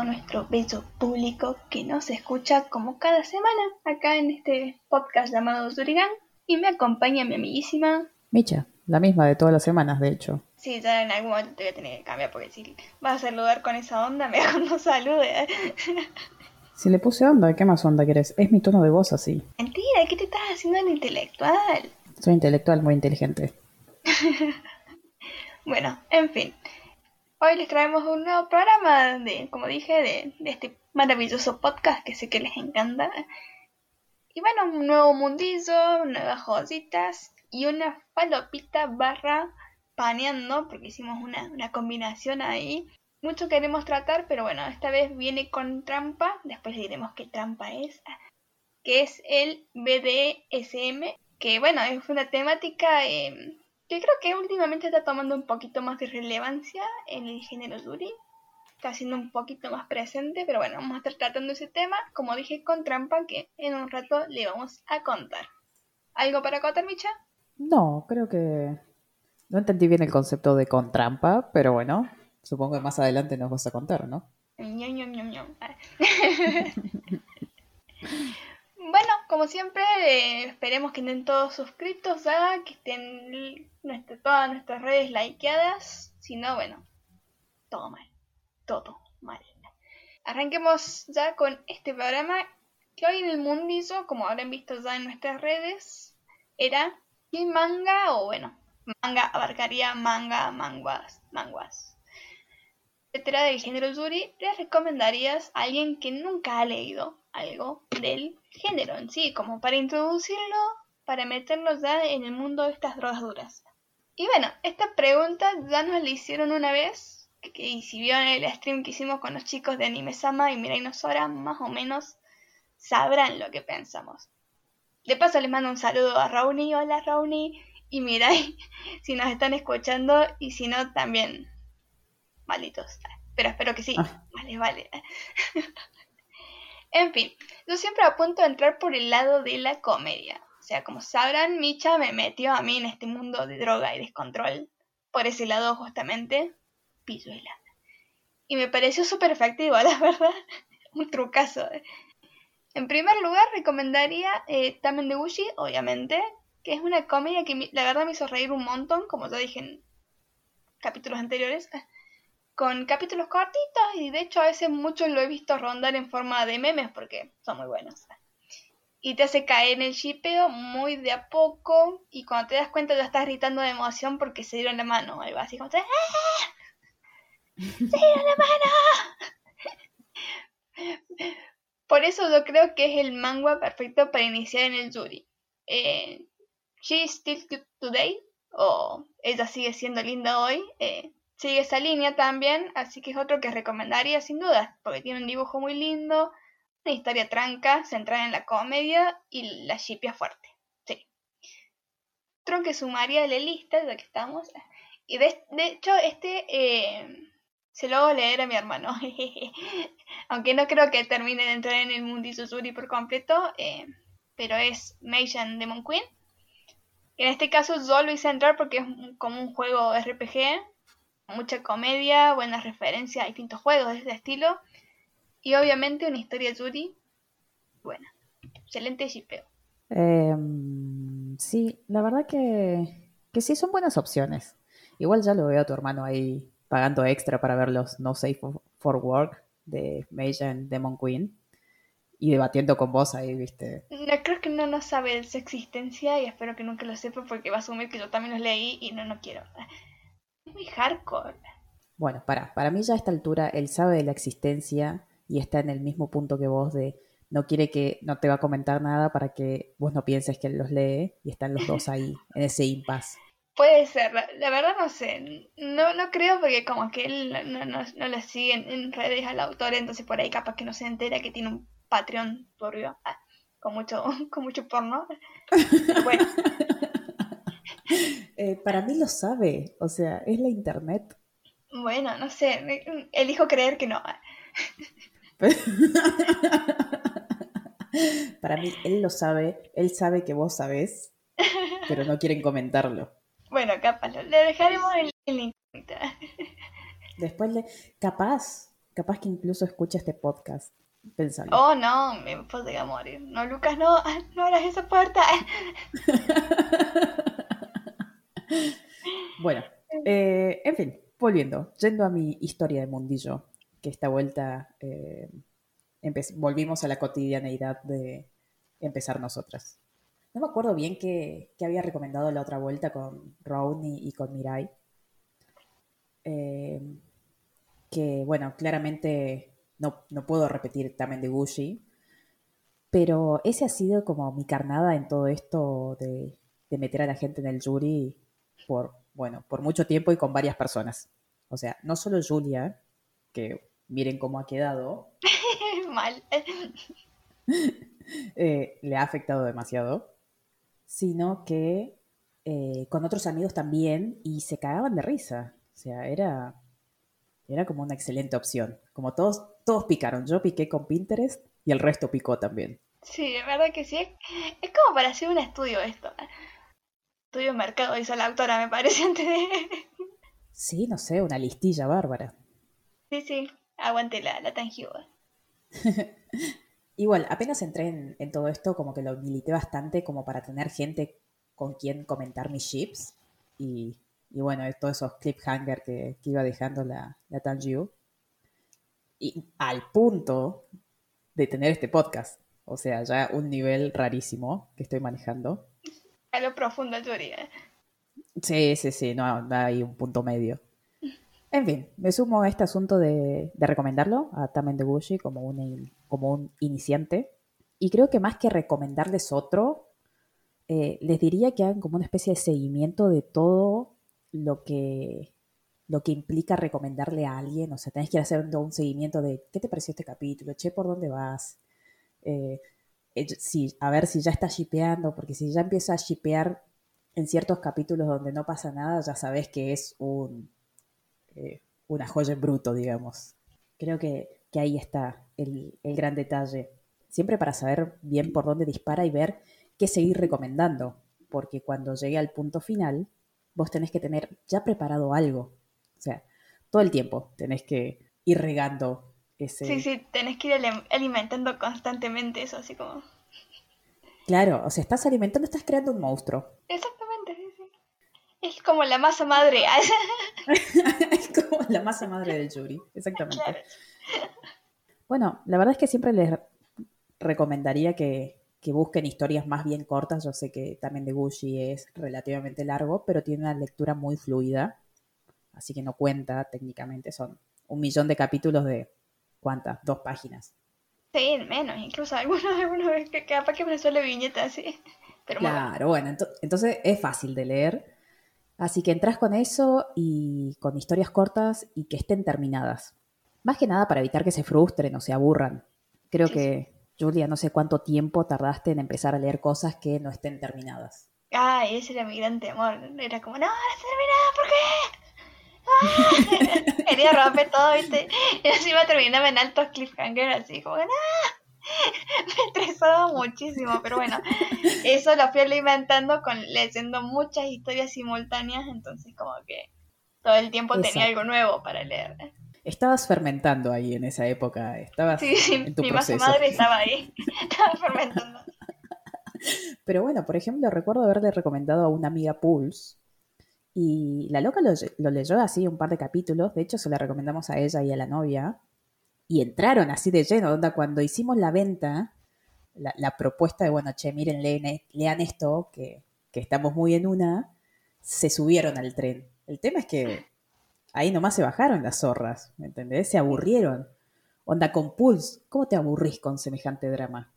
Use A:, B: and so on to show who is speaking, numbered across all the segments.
A: todo nuestro bello público que nos escucha como cada semana acá en este podcast llamado Zurigan. Y me acompaña mi amiguísima.
B: Micha, la misma de todas las semanas, de hecho.
A: Sí, ya en algún momento te voy a tener que cambiar porque si vas a saludar con esa onda, mejor no salude.
B: Si le puse onda, ¿qué más onda querés? Es mi tono de voz así.
A: Mentira, ¿qué te estás haciendo el intelectual?
B: Soy intelectual muy inteligente.
A: bueno, en fin. Hoy les traemos un nuevo programa de, como dije, de, este maravilloso podcast que sé que les encanta. Y bueno, un nuevo mundillo, nuevas joditas y una falopita barra paneando, porque hicimos una, una combinación ahí. Mucho queremos tratar, pero bueno, esta vez viene con trampa, después diremos qué trampa es, que es el BDSM, que bueno, es una temática eh, que creo que últimamente está tomando un poquito más de relevancia en el género Yuri. Está siendo un poquito más presente, pero bueno, vamos a estar tratando ese tema, como dije, con trampa, que en un rato le vamos a contar. ¿Algo para contar, Micha?
B: No, creo que no entendí bien el concepto de con trampa, pero bueno, supongo que más adelante nos vas a contar, ¿no?
A: bueno, como siempre, eh, esperemos que estén todos suscritos, ¿ah? que estén todas nuestras redes likeadas. Si no, bueno, todo mal. Todo mal. Arranquemos ya con este programa que hoy en el mundillo, como habrán visto ya en nuestras redes, era ¿qué manga o bueno, manga abarcaría manga, manguas, manguas, etcétera del género Yuri, les recomendarías a alguien que nunca ha leído algo del género en sí, como para introducirlo, para meterlo ya en el mundo de estas drogas duras. Y bueno, esta pregunta ya nos la hicieron una vez, que, y si vieron el stream que hicimos con los chicos de Anime Sama y Mirai Nosora, más o menos sabrán lo que pensamos. De paso les mando un saludo a Rauni, hola Rauni, y Mirai, si nos están escuchando, y si no, también Pero espero que sí. Ah. Vale, vale. en fin, yo siempre apunto a entrar por el lado de la comedia. O sea, como sabrán, Micha me metió a mí en este mundo de droga y descontrol. Por ese lado, justamente, Pilluela. Y me pareció súper efectivo, la verdad. Un trucazo. En primer lugar, recomendaría eh, Tamen de obviamente, que es una comedia que la verdad me hizo reír un montón, como ya dije en capítulos anteriores con capítulos cortitos y de hecho a veces muchos lo he visto rondar en forma de memes porque son muy buenos. Y te hace caer en el shipeo muy de a poco y cuando te das cuenta ya estás gritando de emoción porque se dieron la mano algo así como ¡Ah! ¡Se dieron la mano! Por eso yo creo que es el manga perfecto para iniciar en el Yuri. Eh, She Still Today o Ella sigue siendo linda hoy. Eh, sigue esa línea también, así que es otro que recomendaría sin duda, porque tiene un dibujo muy lindo, una historia tranca, centrada en la comedia y la chipia fuerte. Sí. Otro que sumaría a la lista, ya que estamos. Y de, hecho, este eh, se lo hago leer a mi hermano. Aunque no creo que termine de entrar en el mundo Susuri por completo, eh, pero es Meishan Demon Queen. En este caso yo lo hice entrar porque es como un juego RPG mucha comedia, buenas referencias a distintos juegos de este estilo y obviamente una historia Yuri buena. Excelente shipeo.
B: Eh, sí, la verdad que, que sí son buenas opciones. Igual ya lo veo a tu hermano ahí pagando extra para ver los No Safe for Work de Mage and Demon Queen y debatiendo con vos ahí, viste.
A: No, creo que no no sabe de su existencia y espero que nunca lo sepa porque va a asumir que yo también los leí y no, no quiero muy hardcore.
B: Bueno, para, para mí ya a esta altura él sabe de la existencia y está en el mismo punto que vos de no quiere que no te va a comentar nada para que vos no pienses que él los lee y están los dos ahí en ese impasse.
A: Puede ser, la, verdad no sé, no, no creo porque como que él no, no, no le sigue en, redes al autor, entonces por ahí capaz que no se entera que tiene un Patreon turbio, ah, con mucho, con mucho porno. Bueno.
B: Eh, para mí lo sabe, o sea, es la internet.
A: Bueno, no sé, elijo creer que no.
B: para mí, él lo sabe, él sabe que vos sabés, pero no quieren comentarlo.
A: Bueno, capaz, le dejaremos el link.
B: Después le... Capaz, capaz que incluso escucha este podcast. Pensando.
A: Oh, no, me podría morir. No, Lucas, no, no abras esa puerta.
B: Bueno, eh, en fin, volviendo, yendo a mi historia de mundillo, que esta vuelta eh, volvimos a la cotidianeidad de empezar nosotras. No me acuerdo bien qué, había recomendado la otra vuelta con Rowan y, con Mirai. Eh, que, bueno, claramente no, puedo repetir también de Gucci, pero ese ha sido como mi carnada en todo esto de, de meter a la gente en el jury por, bueno, por mucho tiempo y con varias personas. O sea, no solo Julia, que miren cómo ha quedado.
A: Mal.
B: Eh, le ha afectado demasiado, sino que eh, con otros amigos también y se cagaban de risa. O sea, era, era como una excelente opción. Como todos, todos picaron. Yo piqué con Pinterest y el resto picó también.
A: Sí, de verdad que sí. Es, como para hacer un estudio esto. Estudio de mercado, hizo la autora, me parece, antes de...
B: Sí, no sé, una listilla bárbara.
A: Sí, sí, aguante la, la tangible.
B: Igual, apenas entré en, todo esto, como que lo milité bastante como para tener gente con quien comentar mis chips. Y, y bueno, todos esos cliffhanger que, que iba dejando la, la Tangiu. Y al punto de tener este podcast. O sea, ya un nivel rarísimo que estoy manejando.
A: A lo profundo, Yuri.
B: Sí, sí, sí, no, hay un punto medio. En fin, me sumo a este asunto de, recomendarlo a Tamen de Gucci como un, como un iniciante. Y creo que más que recomendarles otro, eh, les diría que hagan como una especie de seguimiento de todo lo que, lo que implica recomendarle a alguien. O sea, tenés que ir haciendo un seguimiento de qué te pareció este capítulo, che, por dónde vas. Eh, eh, a ver si ya está shipeando, porque si ya empieza a shipear en ciertos capítulos donde no pasa nada, ya sabes que es un eh, una joya en bruto, digamos. Creo que, ahí está el, gran detalle. Siempre para saber bien por dónde dispara y ver qué seguir recomendando, porque cuando llegue al punto final, vos tenés que tener ya preparado algo. O sea, todo el tiempo tenés que ir regando ese...
A: Sí, sí, tenés que ir alimentando constantemente eso, así como...
B: Claro, o sea, estás alimentando, estás creando un monstruo.
A: Exactamente, sí, sí. Es como la masa madre.
B: es como la masa madre del jury, exactamente. Bueno, la verdad es que siempre les recomendaría que, busquen historias más bien cortas. Yo sé que también de Gucci es relativamente largo, pero tiene una lectura muy fluida, así que no cuenta técnicamente. Son un millón de capítulos de, ¿cuántas? Dos páginas.
A: Sí, menos, incluso algunos, algunos que capaz que me suele viñeta así. Pero
B: claro, bueno, entonces es fácil de leer Así que entras con eso y con historias cortas y que estén terminadas. Más que nada para evitar que se frustren o se aburran. Creo que, Julia, no sé cuánto tiempo tardaste en empezar a leer cosas que no estén terminadas.
A: Ay, ese era mi gran temor. Era como, no, no está terminada, ¿por qué? Quería romper todo, ¿viste? Y así iba terminando en altos cliffhanger, así como, no. me estresaba muchísimo, pero bueno, eso lo fui alimentando con leyendo muchas historias simultáneas, entonces como que todo el tiempo tenía algo nuevo para leer.
B: Estabas fermentando ahí en esa época, estabas
A: sí, sí, mi madre estaba ahí, estaba fermentando.
B: Pero bueno, por ejemplo, recuerdo haberle recomendado a una amiga Pulse y la loca lo, leyó así un par de capítulos, de hecho se la recomendamos a ella y a la novia, y entraron así de lleno, onda, cuando hicimos la venta, la, propuesta de, bueno, che, miren, lean, esto, que, estamos muy en una, se subieron al tren. El tema es que ahí nomás se bajaron las zorras, ¿me entendés? Se aburrieron. Onda con Pulse, ¿cómo te aburrís con semejante drama?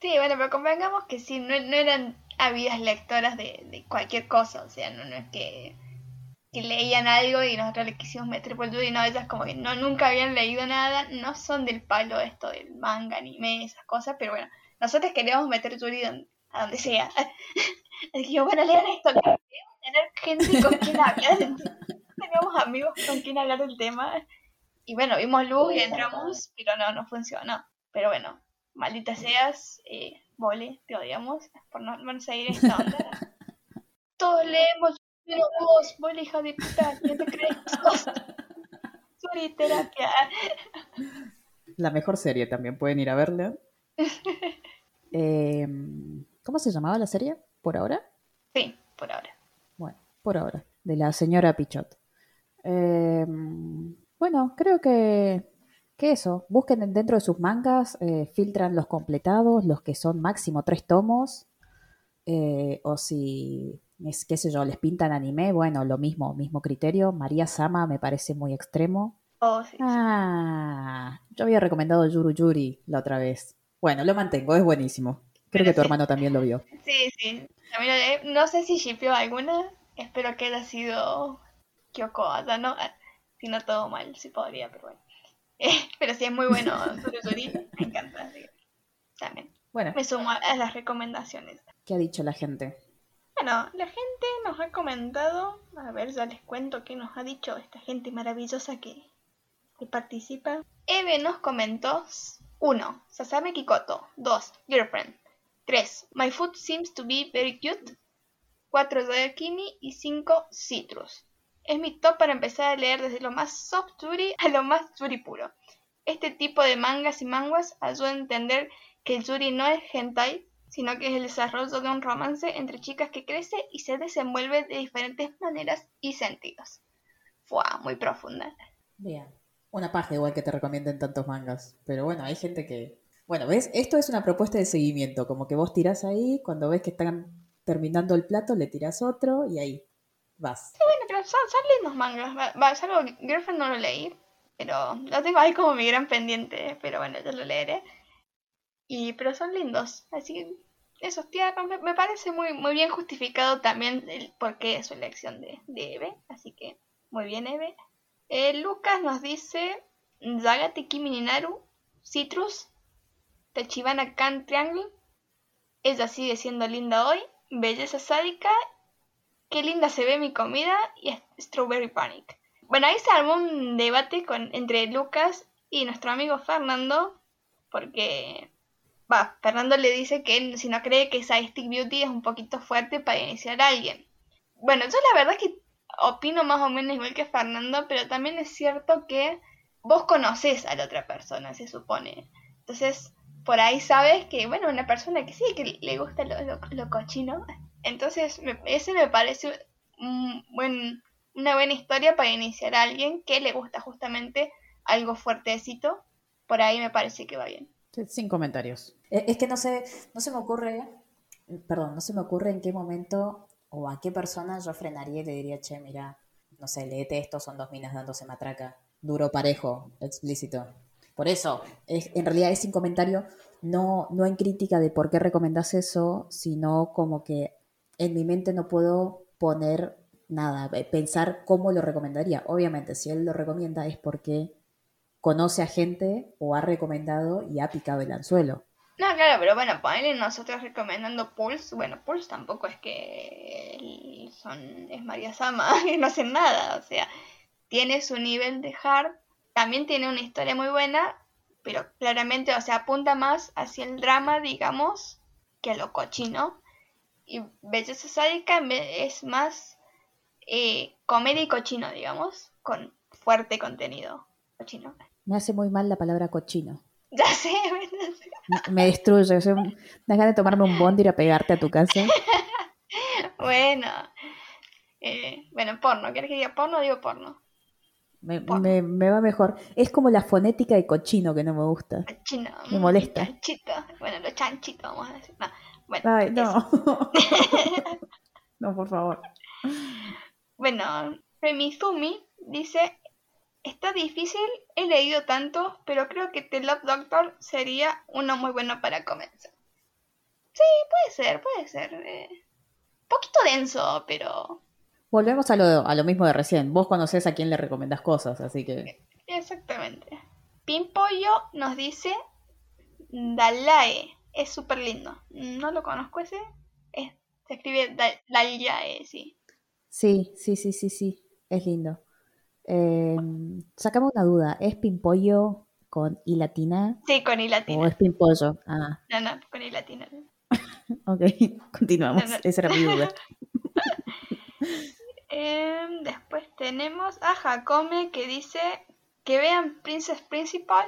A: Sí, bueno, pero convengamos que sí, no, eran habidas lectoras de, cualquier cosa, o sea, no es que que leían algo y nosotros le quisimos meter por el y no, ellas como que no, nunca habían leído nada, no son del palo esto del manga, anime, esas cosas, pero bueno, nosotros queríamos meter Yuri a donde sea. Así que bueno, lean esto, queremos tener gente con quien hablar, teníamos amigos con quien hablar del tema, y bueno, vimos luz y entramos, pero no, no funcionó. Pero bueno, malditas seas, eh, Vole, te odiamos por no, no seguir esta onda. Todos leemos Pero vos, vos la hija de puta, ¿quién te crees? Sorry, terapia.
B: La mejor serie también, pueden ir a verla. Eh, ¿Cómo se llamaba la serie? ¿Por ahora?
A: Sí, por ahora.
B: Bueno, por ahora, de la señora Pichot. Eh, bueno, creo que, que eso. Busquen dentro de sus mangas, eh, filtran los completados, los que son máximo tres tomos. eh, o si, es, qué sé yo, les pintan anime, bueno, lo mismo, mismo criterio. María Sama me parece muy extremo.
A: Oh, sí.
B: Ah, yo había recomendado Yuru Yuri la otra vez. Bueno, lo mantengo, es buenísimo. Creo
A: Pero
B: que tu
A: sí.
B: hermano también lo vio.
A: Sí, sí. También lo leí. No sé si shippeó alguna. Espero que haya sido Kyoko Ada, ¿no? Ah, Si no todo mal, sí podría, pero bueno. Eh, pero sí es muy bueno Surusuri, me encanta. También.
B: Bueno,
A: Me sumo a las recomendaciones.
B: ¿qué ha dicho la gente?
A: Bueno, la gente nos ha comentado, a ver, ya les cuento qué nos ha dicho esta gente maravillosa que, que participa. Eve nos comentó 1. Sasame Kikoto 2. Girlfriend 3. My food seems to be very cute 4. Kimi y 5. Citrus. Es mi top para empezar a leer desde lo más soft yuri a lo más yuri puro. Este tipo de mangas y manguas ayuda a entender que el yuri no es hentai, sino que es el desarrollo de un romance entre chicas que crece y se desenvuelve de diferentes maneras y sentidos. Fua, muy profunda.
B: Bien. Una paja igual que te recomienden tantos mangas. Pero bueno, hay gente que... Bueno, ¿ves? Esto es una propuesta de seguimiento. Como que vos tirás ahí, cuando ves que están terminando el plato, le tirás otro y ahí vas.
A: Son, lindos mangas. Va, salvo Girlfriend no lo leí, pero lo tengo ahí como mi gran pendiente. Pero bueno, yo lo leeré. Y, pero son lindos. Así que esos tiernos me, parece muy, muy bien justificado también el porqué de su elección de, de Eve. Así que muy bien, Eve. Eh, Lucas nos dice Zagate Kimi ni Naru, Citrus, Tachibana Kan Triangle. Ella sigue siendo linda hoy. Belleza sádica. Qué linda se ve mi comida. Y Strawberry Panic. Bueno, ahí se armó un debate con, entre Lucas y nuestro amigo Fernando. Porque, va, Fernando le dice que él, si no cree que Stick Beauty es un poquito fuerte para iniciar a alguien. Bueno, yo la verdad es que opino más o menos igual que Fernando, pero también es cierto que vos conoces a la otra persona, se supone. Entonces, por ahí sabes que, bueno, una persona que sí, que le gusta lo, lo cochino. Entonces, me, ese me parece un buen, una buena historia para iniciar a alguien que le gusta justamente algo fuertecito. Por ahí me parece que va bien.
B: Sin comentarios. Eh, Es que no sé, no se me ocurre, perdón, no se me ocurre en qué momento o a qué persona yo frenaría y le diría, che, mira, no sé, leete esto, son dos minas dándose matraca. Duro, parejo, explícito. Por eso, es, en realidad es sin comentario, no, no en crítica de por qué recomendás eso, sino como que en mi mente no puedo poner nada, eh, pensar cómo lo recomendaría. Obviamente, si él lo recomienda es porque conoce a gente o ha recomendado y ha picado el anzuelo.
A: No, claro, pero bueno, ponele nosotros recomendando Pulse. Bueno, Pulse tampoco es que son es María Sama, no hacen nada. O sea, tiene su nivel de hard. También tiene una historia muy buena, pero claramente, o sea, apunta más hacia el drama, digamos, que a lo cochino. Y Belleza Sádica es más eh, comedia y cochino, digamos, con fuerte contenido cochino.
B: Me hace muy mal la palabra cochino.
A: Ya sé,
B: Me- destruye. Sea, me da ganas de tomarme un bond y ir a pegarte a tu casa.
A: Bueno, eh, bueno, porno. ¿Quieres que diga porno? Digo porno.
B: Me,
A: Porno.
B: me- me va mejor. Es como la fonética de cochino que no me gusta.
A: Chino.
B: Me molesta.
A: Chanchito. Bueno, los chanchitos, vamos a decir. No, bueno,
B: Ay, no. No, por favor.
A: Bueno, Remizumi dice: Está difícil, he leído tanto, pero creo que The Love Doctor sería uno muy bueno para comenzar. Sí, puede ser, puede ser. eh, poquito denso, pero.
B: Volvemos a lo, a lo mismo de recién. Vos conocés a quién le recomendás cosas, así que.
A: Exactamente. Pimpollo nos dice Dalae. Es súper lindo. No lo conozco ese. Es- se escribe Da- Dalae, sí.
B: Sí, sí, sí, sí, sí. Es lindo. Eh, sacame una duda. ¿Es Pimpollo con I latina
A: Sí, con I
B: o
A: latina.
B: es Pimpollo? Ah,
A: No, no, con I latina.
B: ok. Continuamos.
A: No, no.
B: Esa era mi duda.
A: Em, después tenemos a Hakome que dice que vean Princess Principal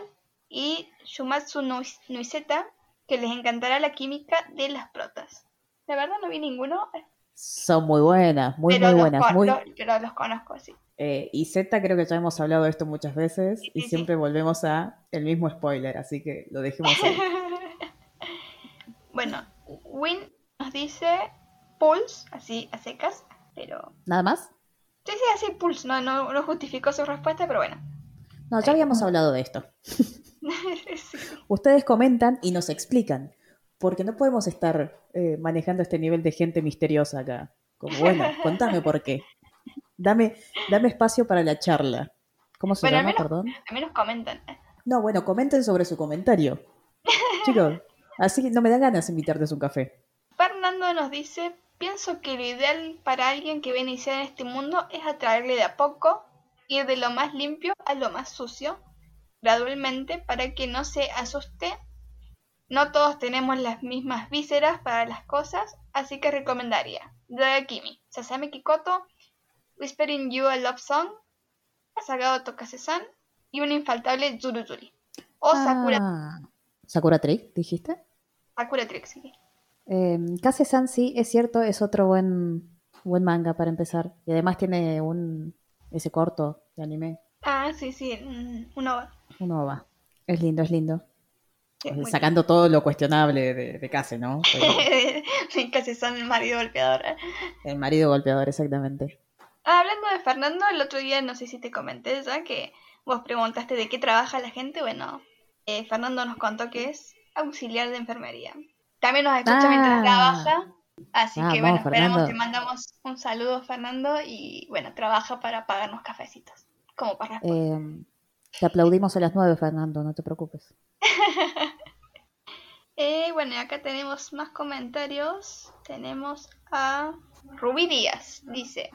A: y Shumatsu Nuiseta que les encantará la química de las protas. La verdad no vi ninguno.
B: Son muy buenas, muy, muy buenas. Muy...
A: pero los conozco, sí.
B: Eh, y Z creo que ya hemos hablado de esto muchas veces y siempre volvemos a el mismo spoiler, así que lo dejemos ahí.
A: bueno, Win nos dice Pulse, así a secas, pero...
B: ¿Nada más?
A: Sí, sí, así Pulse, no, no, no justificó su respuesta, pero bueno.
B: No, ya habíamos hablado de esto. Ustedes comentan y nos explican, porque no podemos estar eh, manejando este nivel de gente misteriosa acá. Como, bueno, contame por qué. Dame, dame espacio para la charla. ¿Cómo se llama, perdón?
A: Al menos comentan.
B: No, bueno, comenten sobre su comentario. Chicos, así no me dan ganas de invitarte a un café.
A: Fernando nos dice, pienso que lo ideal para alguien que viene a iniciar en este mundo es atraerle de a poco, ir de lo más limpio a lo más sucio, gradualmente para que no se asuste. No todos tenemos las mismas vísceras para las cosas, así que recomendaría Kimi, Sasame Kikoto, Whispering You a Love Song, Sagado Tokase-san y un infaltable Zuruzuri. O Sakura.
B: Ah, Sakura Trick, dijiste.
A: Sakura Trick, sí.
B: Eh, Kase-san, sí, es cierto, es otro buen, buen manga para empezar. Y además tiene un ese corto de anime.
A: Ah, sí, sí, mm, un OVA.
B: Un OVA. Es lindo, es lindo. Sacando todo lo cuestionable de, de Case, ¿no?
A: Case son el marido golpeador.
B: El marido golpeador, exactamente.
A: Ah, hablando de Fernando, el otro día no sé si te comenté ya que vos preguntaste de qué trabaja la gente. Bueno, eh, Fernando nos contó que es auxiliar de enfermería. También nos escucha mientras ah. trabaja. Así que bueno, esperamos, te mandamos un saludo, Fernando, y bueno, trabaja para pagarnos cafecitos. Como para
B: eh, Te aplaudimos a las nueve, Fernando, no te preocupes.
A: eh, bueno, y acá tenemos más comentarios. Tenemos a Ruby Díaz, dice: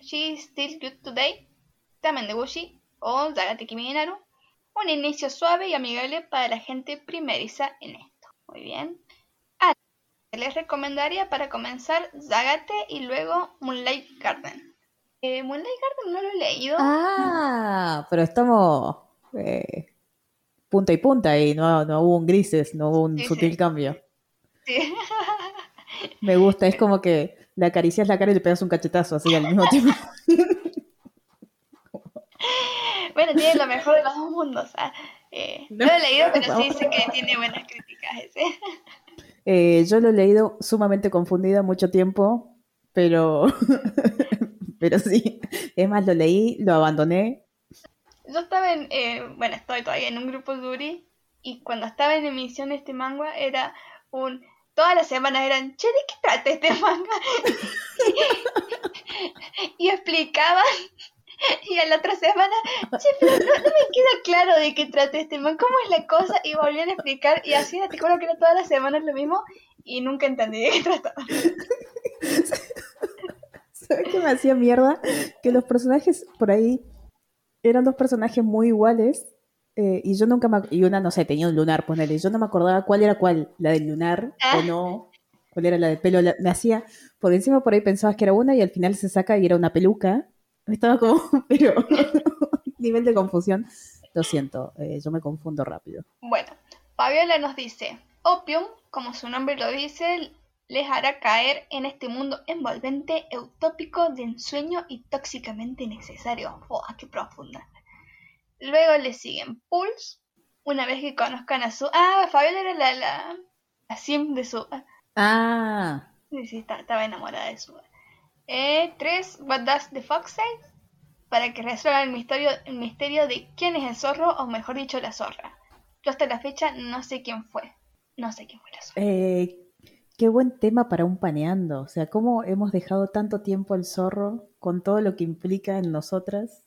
A: She is still good today. Tamen de Bushi o Zagate Kiminaru. Un inicio suave y amigable para la gente primeriza en esto. Muy bien les recomendaría para comenzar Zagate y luego Moonlight Garden. Eh, Moonlight Garden no lo he leído.
B: Ah, pero estamos eh, punta y punta y no, no hubo un grises, no hubo un sutil cambio. Sí. Me gusta, es como que le acaricias la cara y le pegas un cachetazo así al mismo tiempo.
A: bueno, tiene lo mejor de los dos mundos. ¿ah? Eh, no, lo he leído, pero sí sé que tiene buenas críticas ese.
B: Eh, yo lo he leído sumamente confundida mucho tiempo, pero, pero sí, es más, lo leí, lo abandoné.
A: Yo estaba en, eh, bueno, estoy todavía en un grupo Duri y cuando estaba en emisión este manga era un, todas las semanas eran, che, ¿de qué trata este manga? y explicaban y a la otra semana, che, pero no, me queda claro de qué trata este man, cómo es la cosa, y volvían a explicar, y así te juro que era todas las semanas lo mismo, y nunca entendí de qué trataba.
B: ¿Sabes qué me hacía mierda? Que los personajes por ahí eran dos personajes muy iguales, eh, y yo nunca me, y una, no sé, tenía un lunar, ponele, yo no me acordaba cuál era cuál, la del lunar o ah. no, cuál era la del pelo, me hacía, por encima por ahí pensabas que era una y al final se saca y era una peluca, estaba como, pero nivel de confusión. Lo siento, eh, yo me confundo rápido.
A: Bueno, Fabiola nos dice, Opium, como su nombre lo dice, les hará caer en este mundo envolvente, utópico, de ensueño y tóxicamente necesario. ¡Oh, qué profunda! Luego le siguen Pulse, una vez que conozcan a su... Ah, Fabiola era la, la, la sim de su...
B: Ah.
A: Sí, sí, estaba enamorada de su... Eh, tres, What Does the Fox Say? Para que resuelva el misterio, el misterio de quién es el zorro, o mejor dicho, la zorra. Yo hasta la fecha no sé quién fue. No sé quién fue la zorra.
B: Eh, qué buen tema para un paneando. O sea, cómo hemos dejado tanto tiempo el zorro con todo lo que implica en nosotras.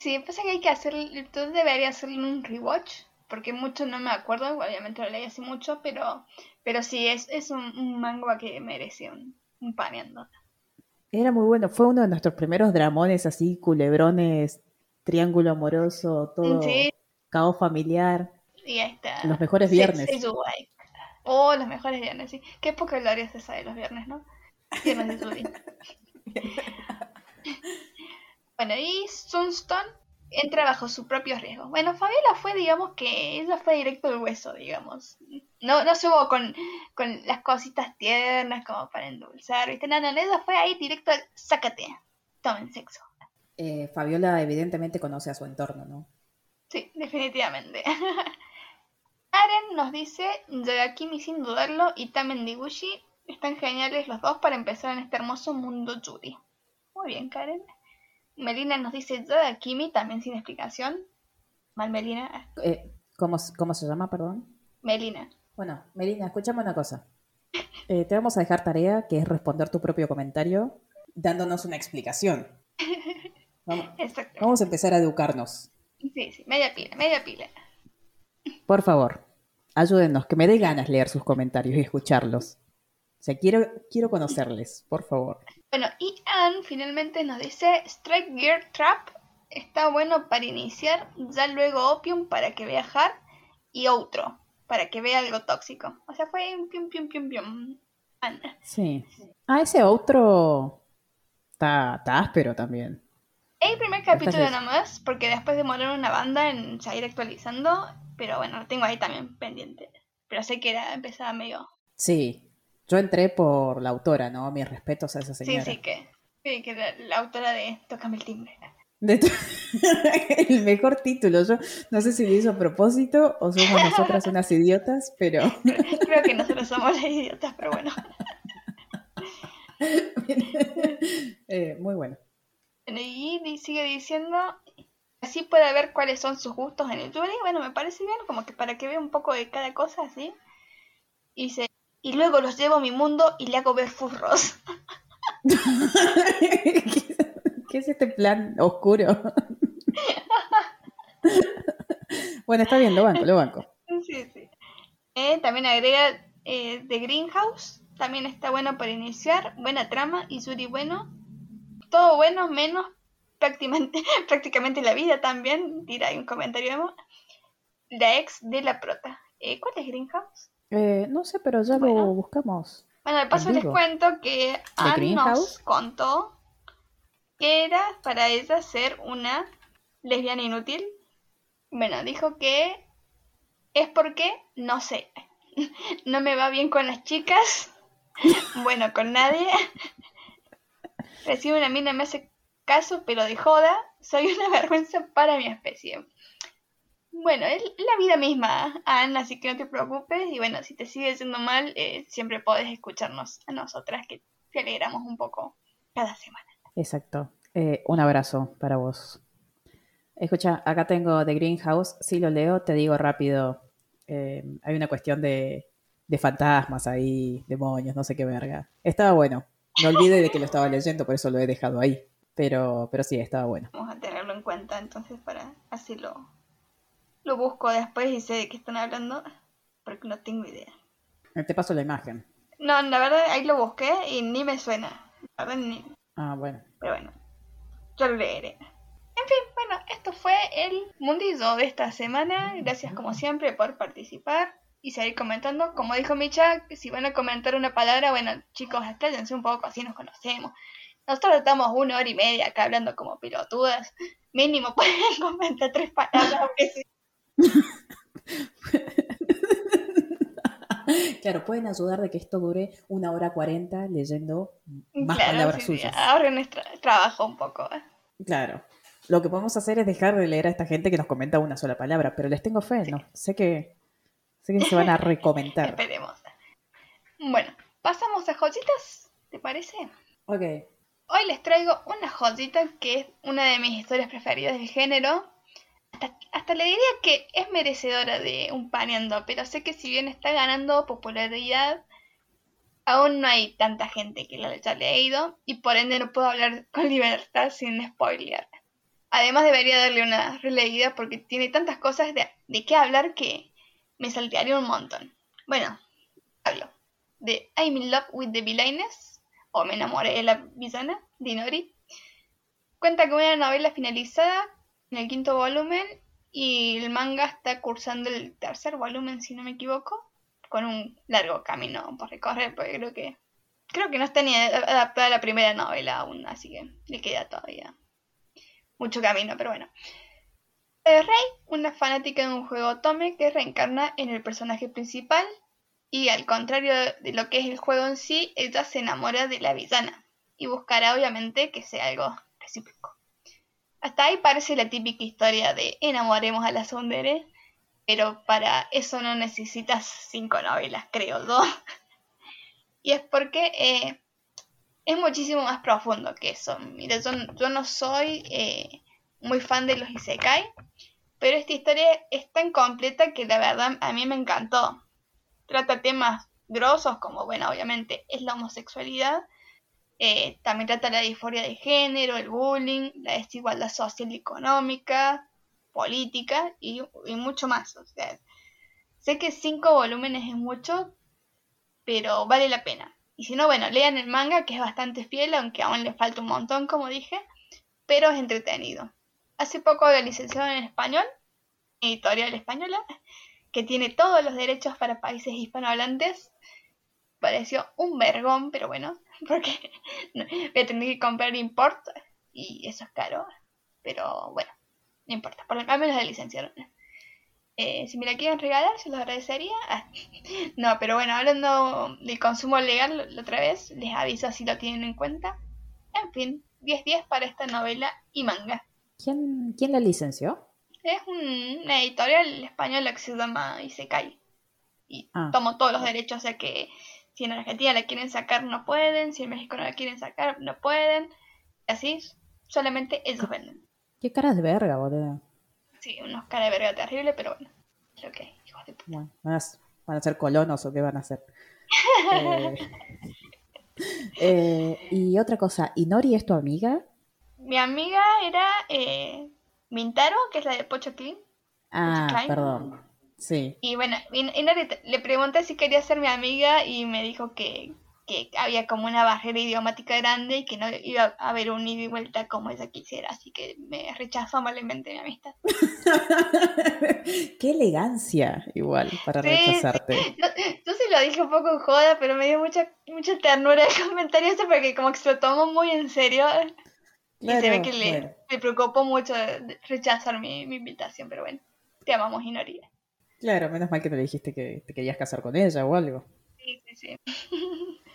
A: Sí, pasa que hay que hacer, tú deberías hacerle un rewatch, porque mucho no me acuerdo, obviamente lo leí hace mucho, pero, pero sí, es, es un, un manga que merece un, un paneando.
B: Era muy bueno, fue uno de nuestros primeros dramones así, culebrones, triángulo amoroso, todo caos familiar.
A: Y ahí está.
B: Los mejores viernes.
A: oh, los mejores viernes, sí. Qué poca gloria es esa de los viernes, ¿no? Viernes de bueno, y Sunstone entra bajo su propio riesgo. Bueno, Fabiola fue, digamos que ella fue directo al hueso, digamos. No, no subo con, con las cositas tiernas como para endulzar, ¿viste? No, no, ella fue ahí directo al sácate, tomen sexo.
B: Eh, Fabiola evidentemente conoce a su entorno, ¿no?
A: Sí, definitivamente. Aren nos dice, Yagakimi sin dudarlo y Tamen Diguchi están geniales los dos para empezar en este hermoso mundo Judy. Muy bien, Karen. Melina nos dice Yagakimi, también sin explicación. Mal Melina.
B: Eh, ¿cómo, ¿Cómo se llama, perdón?
A: Melina.
B: Bueno, Melina, escuchame una cosa. Eh, te vamos a dejar tarea que es responder tu propio comentario dándonos una explicación. Vamos,
A: Exacto.
B: vamos a empezar a educarnos.
A: Sí, sí, media pila, media pila.
B: Por favor, ayúdennos, que me dé ganas leer sus comentarios y escucharlos. O sea, quiero, quiero conocerles, por favor.
A: Bueno, y Anne finalmente nos dice Strike Gear Trap está bueno para iniciar, ya luego Opium para que vea Hard y otro para que vea algo tóxico. O sea, fue un pium pium pium pium. Anne.
B: Sí. Ah, ese otro está, está áspero también.
A: El primer capítulo nomás, porque después demoraron una banda en seguir actualizando, pero bueno, lo tengo ahí también pendiente. Pero sé que era, empezaba medio...
B: Sí, yo entré por la autora, ¿no? Mis respetos a esa
A: Sí,
B: señora.
A: sí, que, sí, que la, la autora de Tócame el timbre.
B: De el mejor título. Yo no sé si lo hizo a propósito o somos nosotras unas idiotas, pero
A: Creo que nosotros somos las idiotas, pero bueno.
B: eh, muy bueno.
A: Y sigue diciendo, así puede ver cuáles son sus gustos en el Yuri. Bueno, me parece bien, como que para que vea un poco de cada cosa, así. Y dice, y luego los llevo a mi mundo y le hago ver furros.
B: ¿Qué, es este plan oscuro? bueno, está bien, lo banco, lo banco.
A: Sí, sí. Eh, también agrega eh, The Greenhouse. También está bueno para iniciar. Buena trama y Yuri bueno. Todo bueno, menos prácticamente, prácticamente la vida también. Tira ahí un comentario. Emma. La ex de la prota. Eh, ¿Cuál es Greenhouse?
B: Eh, no sé, pero ya
A: Bueno.
B: lo buscamos.
A: Bueno, de paso les cuento que Anne nos contó que era para ella ser una lesbiana inútil. Bueno, dijo que es porque, no sé, no me va bien con las chicas, bueno, con nadie. Recibe una mina, me hace caso, pero de joda, soy una vergüenza para mi especie. Bueno, es la vida misma, Anne, así que no te preocupes. Y bueno, si te sigue yendo mal, eh, siempre podés escucharnos a nosotras, que te alegramos un poco cada semana.
B: Exacto. Eh, un abrazo para vos. Escucha, acá tengo The Greenhouse. Si lo leo, te digo rápido. eh, hay una cuestión de, de fantasmas ahí, demonios, no sé qué verga. Estaba bueno. No olvide de que lo estaba leyendo, por eso lo he dejado ahí. Pero, pero sí, estaba bueno.
A: Vamos a tenerlo en cuenta entonces para así lo, lo busco después y sé de qué están hablando, porque no tengo idea.
B: Eh, Te paso la imagen.
A: No, la verdad ahí lo busqué y ni me suena. La verdad ni...
B: Ah, bueno.
A: Pero bueno, yo lo leeré. En fin, bueno, esto fue el mundillo de esta semana. Gracias como siempre por participar y seguir comentando. Como dijo Micha, si van a comentar una palabra, bueno, chicos, cállense un poco, así nos conocemos. Nosotros estamos una hora y media acá hablando como pilotudas. Mínimo pueden comentar tres palabras, sí.
B: Claro, pueden ayudar de que esto dure una hora cuarenta leyendo más
A: Claro,
B: palabras
A: sí,
B: suyas.
A: ahorren nuestro trabajo un poco. ¿eh?
B: Claro. Lo que podemos hacer es dejar de leer a esta gente que nos comenta una sola palabra, pero les tengo fe, ¿no? Sé que, sé que se van a recomentar.
A: Esperemos. Bueno, pasamos a joyitas, ¿te parece?
B: ok.
A: Hoy les traigo una joyita que es una de mis historias preferidas del género. Hasta, hasta le diría que es merecedora de un paneando, pero sé que si bien está ganando popularidad, aún no hay tanta gente que la haya leído y por ende no puedo hablar con libertad sin spoilear. Además debería darle una releída porque tiene tantas cosas de, de qué hablar que me saltearía un montón. Bueno, hablo de I'm in love with the villainess o Me enamoré de la villana, de. Cuenta con una novela finalizada en el quinto volumen y el manga está cursando el tercer volumen, si no me equivoco, con un largo camino por recorrer, porque creo que creo que no está ni adaptada a la primera novela aún, así que le queda todavía mucho camino, pero bueno. Rey, una fanática de un juego Tome que reencarna en el personaje principal y al contrario de lo que es el juego en sí, ella se enamora de la villana y buscará obviamente que sea algo recíproco. Hasta ahí parece la típica historia de enamoremos a la Sundere, pero para eso no necesitas cinco novelas, creo yo. y es porque eh, es muchísimo más profundo que eso. Mira, yo, no soy eh, muy fan de los Isekai, pero esta historia es tan completa que la verdad a mí me encantó. Trata temas grosos como, bueno, obviamente es la homosexualidad, eh, también trata la disforia de género, el bullying, la desigualdad social y económica, política y, mucho más. Sé que cinco volúmenes es mucho, pero vale la pena. Y si no, bueno, lean el manga, que es bastante fiel, aunque aún le falta un montón, como dije, pero es entretenido. Hace poco la licenciado en español, editorial española, que tiene todos los derechos para países hispanohablantes. Pareció un vergón, pero bueno, porque voy a tener que comprar import y eso es caro. Pero bueno, no importa, por lo menos la licenciaron. Eh, si me la quieren regalar, se los agradecería. Ah, no, pero bueno, hablando del consumo legal, la otra vez, les aviso si lo tienen en cuenta. En fin, 10 días para esta novela y manga.
B: ¿Quién, quién la licenció?
A: Es un, una editorial española que se llama Isekai. Y ah. tomo todos los derechos, o sea que si en Argentina la quieren sacar, no pueden. Si en México no la quieren sacar, no pueden. Así, solamente ellos venden.
B: Qué caras de verga, boludo.
A: Sí, unos caras de verga terrible, pero bueno. Lo que, hijos de puta.
B: Bueno, ¿van, a, ser colonos o qué van a hacer? Eh, eh, y otra cosa, ¿y Nori es tu amiga?
A: Mi amiga era eh, Mintaro, que es la de Pocho Clean.
B: Ah, perdón. Sí.
A: Y bueno, le pregunté si quería ser mi amiga y me dijo que, que había como una barrera idiomática grande y que no iba a haber un ida y vuelta como ella quisiera, así que me rechazó amablemente mi amistad.
B: Qué elegancia, igual, para rechazarte.
A: Yo, sí lo dije un poco joda, pero me dio mucha, mucha ternura el comentario ese porque como que se lo tomó muy en serio. y se ve que le, preocupó mucho rechazar mi, mi invitación, pero bueno, te amamos, Inoria.
B: Claro, menos mal que te dijiste que te querías casar con ella o algo.
A: Sí, sí, sí.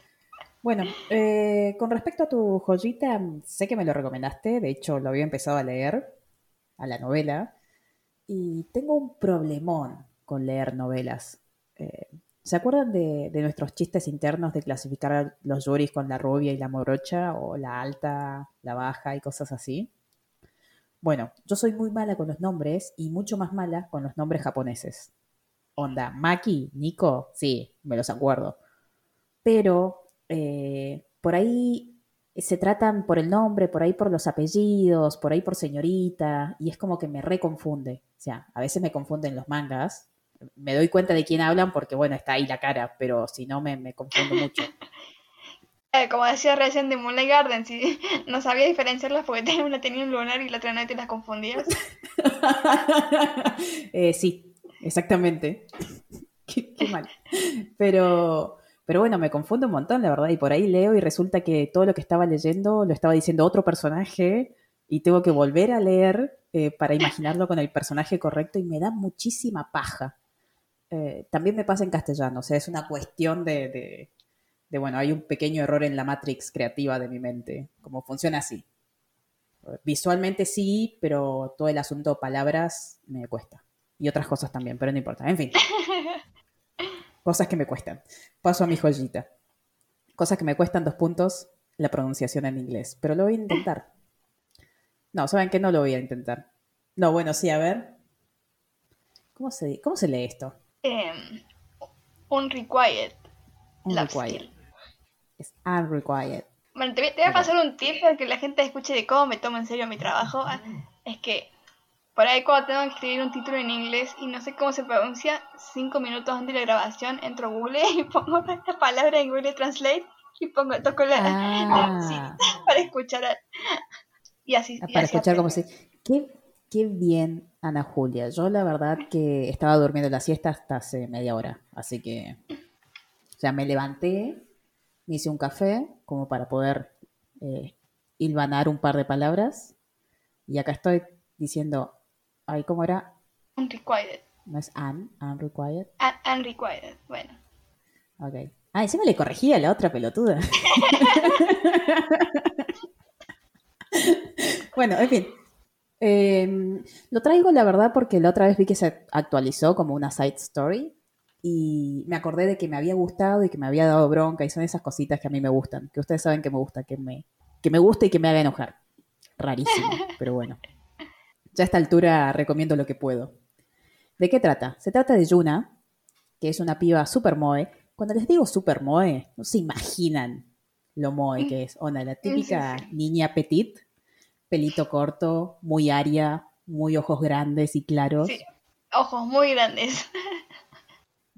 B: Bueno, eh, con respecto a tu joyita, sé que me lo recomendaste, de hecho lo había empezado a leer, a la novela, y tengo un problemón con leer novelas. Eh, ¿Se acuerdan de, nuestros chistes internos de clasificar a los yuris con la rubia y la morocha, o la alta, la baja y cosas así? Bueno, yo soy muy mala con los nombres y mucho más mala con los nombres japoneses. Onda, Maki, Nico, sí, me los acuerdo. Pero eh, por ahí se tratan por el nombre, por ahí por los apellidos, por ahí por señorita, y es como que me reconfunde. O sea, a veces me confunden los mangas. Me doy cuenta de quién hablan porque, bueno, está ahí la cara, pero si no me, me confundo mucho.
A: Eh, como decía recién de Moonlight Garden, si no sabía diferenciarlas porque una tenía un lunar y la otra no te las confundías.
B: eh, sí, exactamente. qué, mal. Pero, pero bueno, me confundo un montón, la verdad, y por ahí leo y resulta que todo lo que estaba leyendo lo estaba diciendo otro personaje y tengo que volver a leer eh, para imaginarlo con el personaje correcto y me da muchísima paja. También me pasa en castellano, o sea, es una cuestión de, bueno, hay un pequeño error en la matrix creativa de mi mente, como funciona así. Visualmente sí, pero todo el asunto palabras me cuesta. Y otras cosas también, pero no importa. En fin. Cosas que me cuestan. Paso a mi joyita. Cosas que me cuestan dos puntos, la pronunciación en inglés. Pero lo voy a intentar. No, ¿saben qué? No lo voy a intentar. No, bueno, sí, a ver. ¿Cómo se, cómo se lee esto?
A: Um, unrequired.
B: Unrequired es unrequired.
A: Bueno, te voy, a pasar un tip para que la gente escuche de cómo me tomo en serio mi trabajo. Es que por ahí cuando tengo que escribir un título en inglés y no sé cómo se pronuncia, cinco minutos antes de la grabación entro a Google y pongo la palabra en Google Translate y pongo, toco la
B: ah.
A: para escuchar y así.
B: Para escuchar como si... Qué, qué bien, Ana Julia. Yo la verdad que estaba durmiendo la siesta hasta hace media hora, así que... O sea, me levanté me hice un café como para poder eh, hilvanar un par de palabras. Y acá estoy diciendo, ay, ¿cómo era?
A: Unrequited.
B: No es un, unrequited.
A: Un- unrequited, bueno.
B: Ok. Ah, encima le corregía a la otra pelotuda. bueno, en fin. Eh, lo traigo, la verdad, porque la otra vez vi que se actualizó como una side story y me acordé de que me había gustado y que me había dado bronca y son esas cositas que a mí me gustan, que ustedes saben que me gusta, que me, que me gusta y que me haga enojar. Rarísimo, pero bueno. Ya a esta altura recomiendo lo que puedo. ¿De qué trata? Se trata de Yuna, que es una piba super moe. Cuando les digo super moe, no se imaginan lo moe que es. Onda, la típica niña petit, pelito corto, muy aria, muy ojos grandes y claros.
A: Sí. Ojos muy grandes.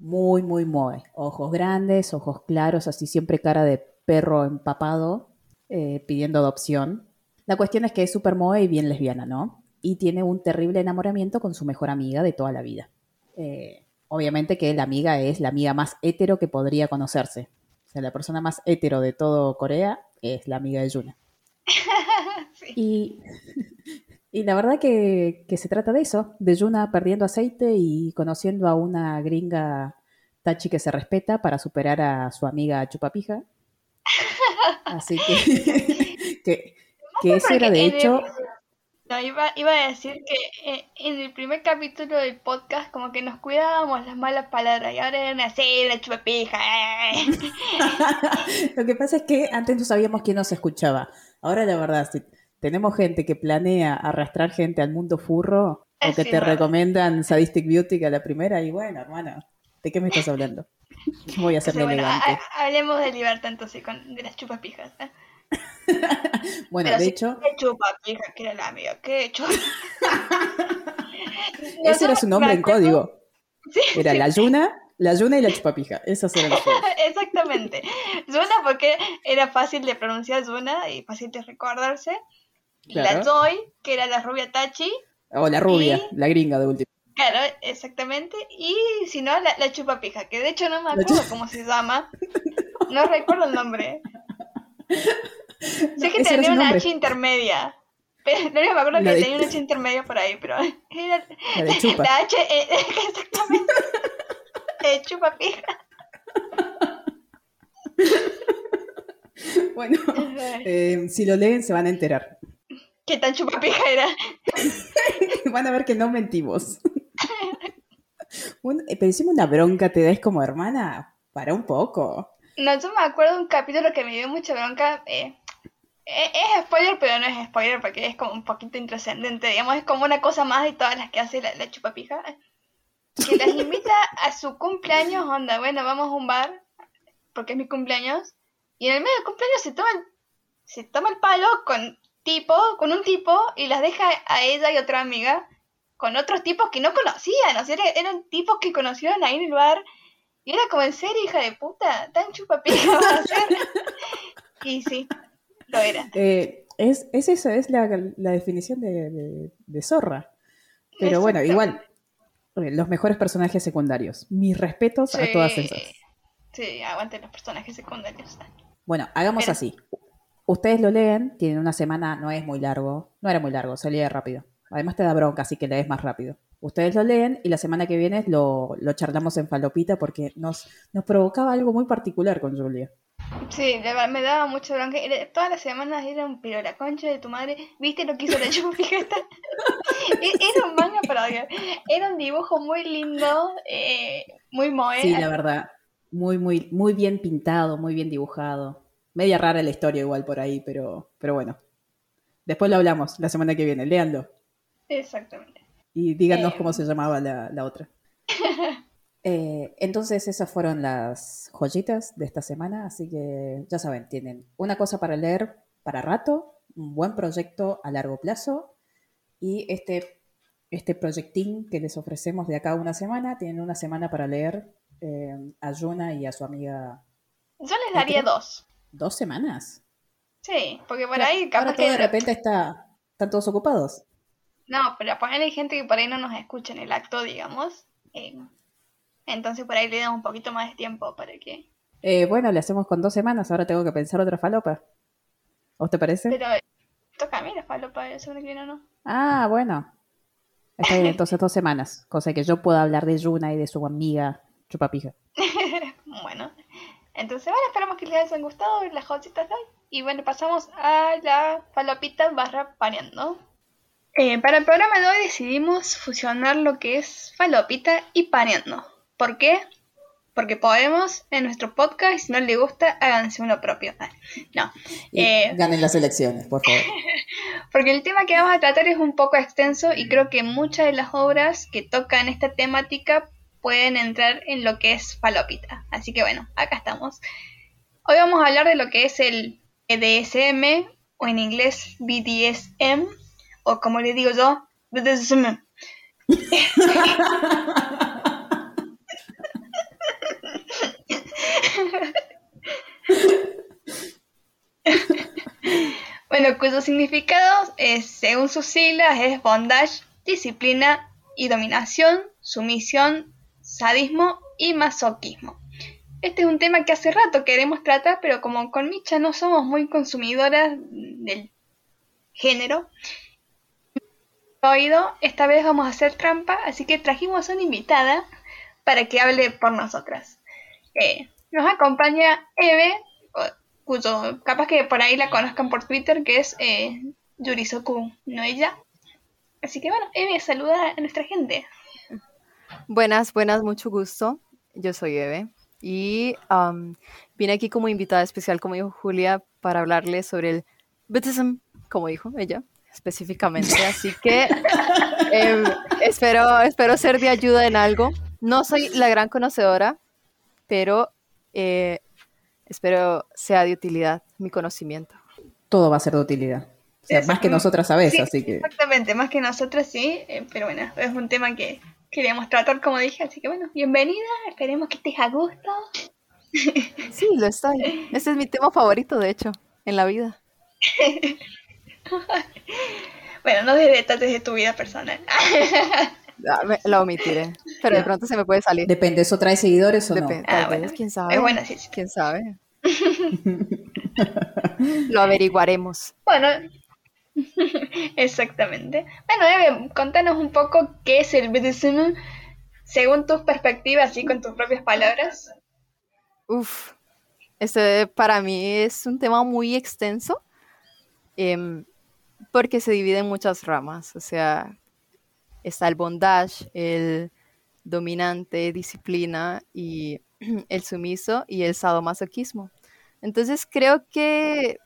B: Muy, muy moe. Ojos grandes, ojos claros, así siempre cara de perro empapado, eh, pidiendo adopción. La cuestión es que es super moe y bien lesbiana, ¿no? Y tiene un terrible enamoramiento con su mejor amiga de toda la vida. Eh, obviamente que la amiga es la amiga más hetero que podría conocerse. O sea, la persona más hetero de todo Corea es la amiga de Yuna.
A: Sí.
B: Y, y la verdad que, que se trata de eso, de Yuna perdiendo aceite y conociendo a una gringa Tachi que se respeta para superar a su amiga Chupapija. Así que, que, que ese era de hecho...
A: No, iba, iba a decir que eh, en el primer capítulo del podcast como que nos cuidábamos las malas palabras y ahora una serie de chupapija. eh.
B: Lo que pasa es que antes no sabíamos quién nos escuchaba. Ahora la verdad, si tenemos gente que planea arrastrar gente al mundo furro o que te recomiendan Sadistic Beauty a la primera, y bueno, hermana, ¿de qué me estás hablando? Voy a hacerme
A: bueno,
B: elegante.
A: ha- ha- hablemos de libertad entonces con, de las chupapijas. ¿eh?
B: Bueno,
A: Pero
B: de hecho,
A: qué chupapija que era la amiga, qué chupa.
B: ese era su nombre en código.
A: Sí,
B: Era
A: sí.
B: la Yuna, la Yuna y la Chupapija. Esas eran las.
A: Exactamente. Zuna porque era fácil de pronunciar Zuna y fácil de recordarse. Y la
B: Claro.
A: Zoe, que era la rubia Tachi.
B: O la rubia,
A: Y-
B: la gringa de último.
A: Claro, exactamente. Y si no, la, la chupapija, que de hecho no me acuerdo cómo se llama. No recuerdo el nombre. Sé que tenía una. H intermedia. Pero no me acuerdo que tenía una H intermedia por ahí, pero era
B: La de Chupa.
A: la H, eh, exactamente. De chupapija.
B: Bueno, eh, si lo leen se van a enterar.
A: ¿Qué tan chupapija era?
B: Van a ver que no mentimos. Un, pero encima una bronca te das como hermana. Para un poco.
A: No, yo me acuerdo de un capítulo que me dio mucha bronca. eh, eh, es spoiler, pero no es spoiler porque es como un poquito intrascendente, digamos, es como una cosa más de todas las que hace la, la chupapija. Que las invita a su cumpleaños, onda, bueno, vamos a un bar, porque es mi cumpleaños, y en el medio del cumpleaños se toma el, se toma el palo con tipo, con un tipo, y las deja a ella y otra amiga con otros tipos que no conocían, o sea, era- eran tipos que conocieron ahí en el bar, y era como en serio, hija de puta, tan chupapija vas a ser. Y sí, lo era.
B: Eh, es, es eso, es la, la definición de, de- de zorra. Pero bueno, igual, eh, los mejores personajes secundarios. Mis respetos a todas esas.
A: Sí, aguanten los personajes secundarios.
B: Bueno, hagamos
A: Pero-
B: así. Ustedes lo leen, tienen una semana, no es muy largo, no era muy largo, se lee rápido. Además te da bronca, así que lees más rápido. Ustedes lo leen y la semana que viene lo, lo charlamos en falopita porque nos, nos provocaba algo muy particular con Julia.
A: Sí, me daba mucha bronca. Todas las semanas era un pero la concha de tu madre. ¿Viste lo que hizo la chupapija esta? E- Era un manga para odiar. Era un dibujo muy lindo, eh, muy moe.
B: Sí, la verdad, muy, muy, muy bien pintado, muy bien dibujado. Media rara la historia igual por ahí, pero, pero bueno. Después lo hablamos la semana que viene, léanlo.
A: Exactamente.
B: Y díganos
A: Eh.
B: cómo se llamaba la, la otra. Eh, entonces esas fueron las joyitas de esta semana, así que ya saben, tienen una cosa para leer para rato, un buen proyecto a largo plazo y este, este proyectín que les ofrecemos de acá a una semana, tienen una semana para leer eh, a Yuna y a su amiga
A: Yo les daría dos.
B: Dos semanas.
A: Sí, porque por ahí capaz
B: ahora todo
A: que...
B: de repente está, están todos ocupados.
A: No, pero ponerle gente que por ahí no nos escucha en el acto, digamos. eh, entonces por ahí le damos un poquito más de tiempo para que
B: Eh, bueno, le hacemos con dos semanas, ahora tengo que pensar otra falopa. ¿Os te parece?
A: Pero toca a mí la falopa la semana que viene, ¿no?
B: Ah, bueno. Está bien, entonces dos semanas. Cosa que yo pueda hablar de Yuna y de su amiga Chupapija.
A: bueno. Entonces, bueno, esperamos que les hayan gustado las joyitas de hoy. Y bueno, pasamos a la falopita barra paneando. Eh, para el programa de hoy decidimos fusionar lo que es falopita y paneando. ¿Por qué? Porque podemos en nuestro podcast y si no les gusta, háganse uno propio. Ah, no.
B: Eh, ganen las elecciones, por favor.
A: porque el tema que vamos a tratar es un poco extenso y creo que muchas de las obras que tocan esta temática pueden entrar en lo que es falopita. Así que bueno, acá estamos. Hoy vamos a hablar de lo que es el EDSM o en inglés BDSM o como le digo yo, BDSM. bueno, cuyo significado, es, según sus siglas, es bondage, disciplina y dominación, sumisión, sadismo y masoquismo. Este es un tema que hace rato queremos tratar, pero como con Micha no somos muy consumidoras del género, oído, esta vez vamos a hacer trampa, así que trajimos a una invitada para que hable por nosotras. Eh, nos acompaña Eve, cuyo capaz que por ahí la conozcan por Twitter, que es eh, Yurisoku, no ella. Así que bueno, Eve, saluda a nuestra gente.
C: Buenas, buenas, mucho gusto. Yo soy Eve y um, vine aquí como invitada especial, como dijo Julia, para hablarle sobre el Buddhism, como dijo ella específicamente. Así que em, espero, espero ser de ayuda en algo. No soy la gran conocedora, pero eh, espero sea de utilidad mi conocimiento.
B: Todo va a ser de utilidad. más que nosotras a veces, así que.
A: Exactamente, más que nosotras sí, eh, pero bueno, es un tema que queríamos tratar, como dije, así que bueno, bienvenida, esperemos que estés a gusto.
C: Sí, lo estoy. Este es mi tema favorito, de hecho, en la vida.
A: bueno, no de detalles de tu vida personal.
C: Ah, lo omitiré. Pero de pronto se me puede salir.
B: Depende, ¿eso trae seguidores o no?
A: Ah, quién sabe.
C: Es sí, ¿Quién sabe? lo averiguaremos.
A: Bueno, exactamente. Bueno, Eve, contanos un poco qué es el BDSM según tus perspectivas y con tus propias palabras.
C: Uf, este para mí es un tema muy extenso. Em, porque se divide en muchas ramas, o sea, está el bondage, el dominante, disciplina y el sumiso y el sadomasoquismo. Entonces creo que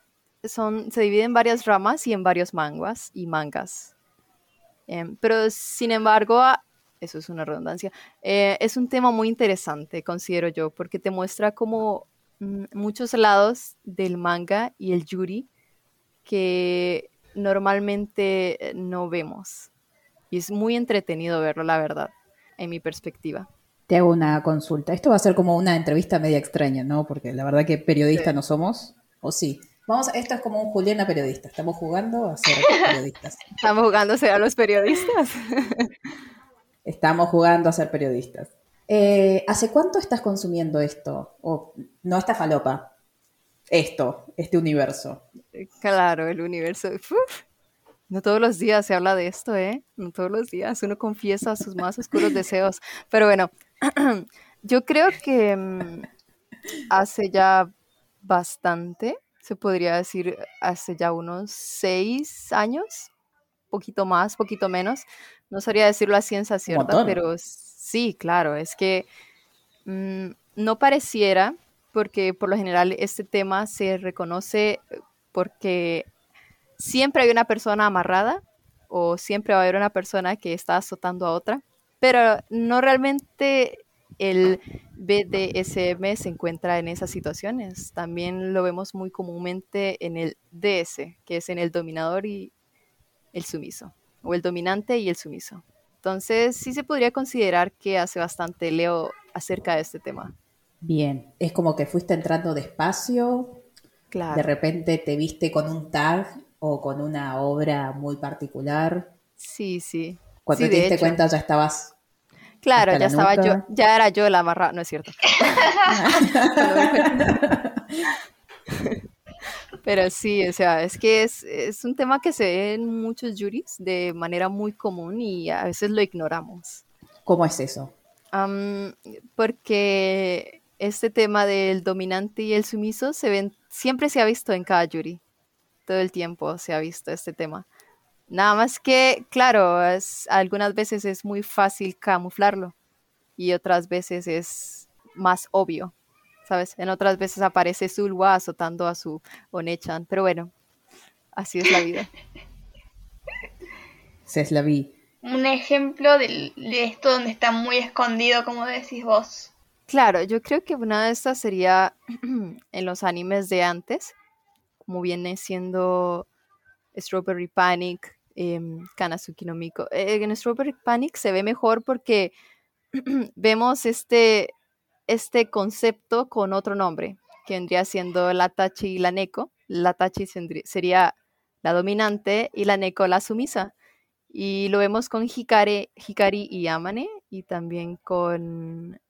C: son, se divide en varias ramas y en varios manguas y mangas. Em, pero sin embargo, ah, eso es una redundancia, eh, es un tema muy interesante, considero yo, porque te muestra como mm, muchos lados del manga y el yuri que normalmente eh, no vemos. Y es muy entretenido verlo, la verdad, en mi perspectiva.
B: Te hago una consulta. Esto va a ser como una entrevista media extraña, ¿no? Porque la verdad que periodistas no somos. ¿O sí? Vamos, esto es como un Juliana periodista. Estamos jugando a ser periodistas.
C: Estamos jugando a ser a los periodistas.
B: Estamos jugando a ser periodistas. Eh, ¿Hace cuánto estás consumiendo esto? O no esta falopa, esto, este universo.
C: Claro, el universo. no todos los días se habla de esto, ¿eh? No todos los días uno confiesa sus más oscuros deseos. Pero bueno, yo creo que mm, hace ya bastante, se podría decir, hace ya unos seis años, poquito más, poquito menos. No sabría decirlo a ciencia cierta, pero sí, claro, es que mm, no pareciera porque por lo general este tema se reconoce eh, porque siempre hay una persona amarrada o siempre va a haber una persona que está azotando a otra, pero no realmente el BDSM se encuentra en esas situaciones. También lo vemos muy comúnmente en el DS, que es en el dominador y el sumiso, o el dominante y el sumiso. Entonces sí se podría considerar que hace bastante leo acerca de este tema.
B: Bien, es como que fuiste entrando despacio, claro. de repente te viste con un tag o con una obra muy particular.
C: Sí, sí.
B: Cuando te diste cuenta ya estabas
C: Claro, ya estaba yo, ya era yo la amarrada, no es cierto. Pero sí, o sea, es que es, es un tema que se ve en muchos juris de manera muy común y a veces lo ignoramos.
B: ¿Cómo es eso?
C: Am, porque este tema del dominante y el sumiso se ven, siempre se ha visto en cada jury. Todo el tiempo se ha visto este tema. Nada más que, claro, es- algunas veces es muy fácil camuflarlo y otras veces es más obvio, ¿sabes? En otras veces aparece Zulwa azotando a su Onechan, pero bueno, así es la vida.
B: Se la vi.
A: Un ejemplo de esto donde está muy escondido, como decís vos.
C: Claro, yo creo que una de estas sería en los animes de antes, como viene siendo Strawberry Panic, em, Kanazuki no Miko. Eh, en Strawberry Panic se ve mejor porque vemos este, este concepto con otro nombre, que vendría siendo la Tachi y la Neko. La Tachi sería la dominante y la Neko la sumisa. Y lo vemos con Hikari, y Yamane y también con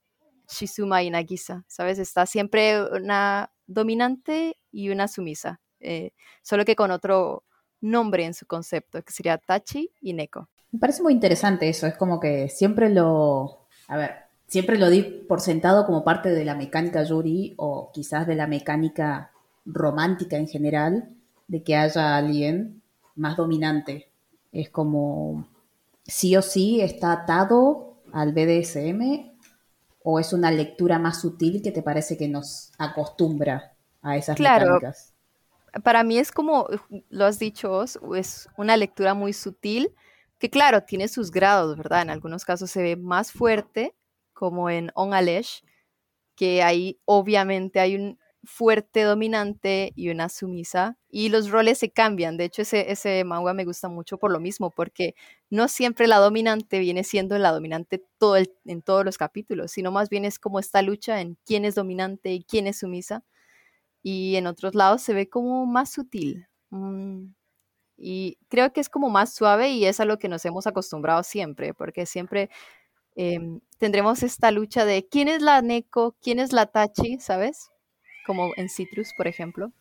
C: Shizuma y Nagisa, ¿sabes? Está siempre una dominante y una sumisa, eh, solo que con otro nombre en su concepto, que sería Tachi y Neko.
B: Me parece muy interesante eso, es como que siempre lo, a ver, siempre lo di por sentado como parte de la mecánica Yuri o quizás de la mecánica romántica en general, de que haya alguien más dominante. Es como sí o sí está atado al BDSM o es una lectura más sutil que te parece que nos acostumbra a esas
C: Claro.
B: mecánicas.
C: Para mí es como, lo has dicho vos, es una lectura muy sutil, que claro, tiene sus grados, ¿verdad? En algunos casos se ve más fuerte, como en On Alesh, que ahí obviamente hay un fuerte dominante y una sumisa, y los roles se cambian. De hecho, ese, ese manga me gusta mucho por lo mismo, porque no siempre la dominante viene siendo la dominante todo en todos los capítulos, sino más bien es como esta lucha en quién es dominante y quién es sumisa y en otros lados se ve como más sutil. Mm, Y creo que es como más suave y es a lo que nos hemos acostumbrado siempre, porque siempre em, tendremos esta lucha de quién es la Neko, quién es la Tachi, ¿sabes? Como en Citrus, por ejemplo.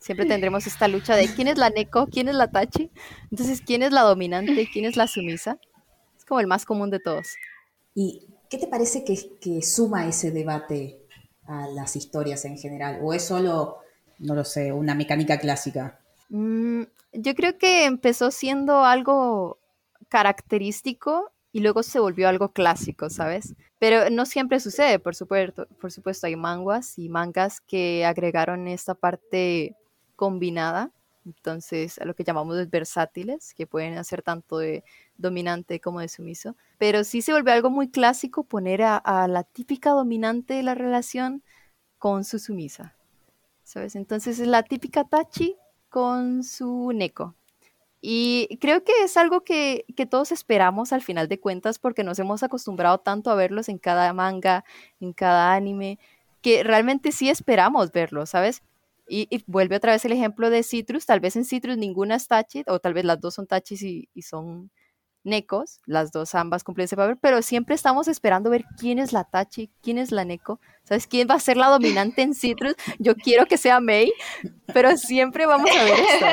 C: Siempre tendremos esta lucha de quién es la Neko, quién es la Tachi. Entonces, quién es la dominante, quién es la sumisa. Es como el más común de todos.
B: ¿Y qué te parece que, que suma ese debate a las historias en general? ¿O es solo, no lo sé, una mecánica clásica?
C: Mm, yo creo que empezó siendo algo característico y luego se volvió algo clásico, ¿sabes? Pero no siempre sucede, por supuesto. Por supuesto, hay manguas y mangas que agregaron esta parte combinada, entonces a lo que llamamos versátiles, que pueden hacer tanto de dominante como de sumiso. Pero sí se volvió algo muy clásico poner a, a la típica dominante de la relación con su sumisa, ¿sabes? Entonces es la típica Tachi con su Neko. Y creo que es algo que, que todos esperamos al final de cuentas porque nos hemos acostumbrado tanto a verlos en cada manga, en cada anime, que realmente sí esperamos verlos, ¿sabes? Y, y vuelve otra vez el ejemplo de Citrus, tal vez en Citrus ninguna es Tachi, o tal vez las dos son Tachis y, y son Nekos, las dos ambas cumplen ese papel, pero siempre estamos esperando ver quién es la Tachi, quién es la Neko, ¿sabes? ¿Quién va a ser la dominante en Citrus? Yo quiero que sea Mei, pero siempre vamos a ver esto.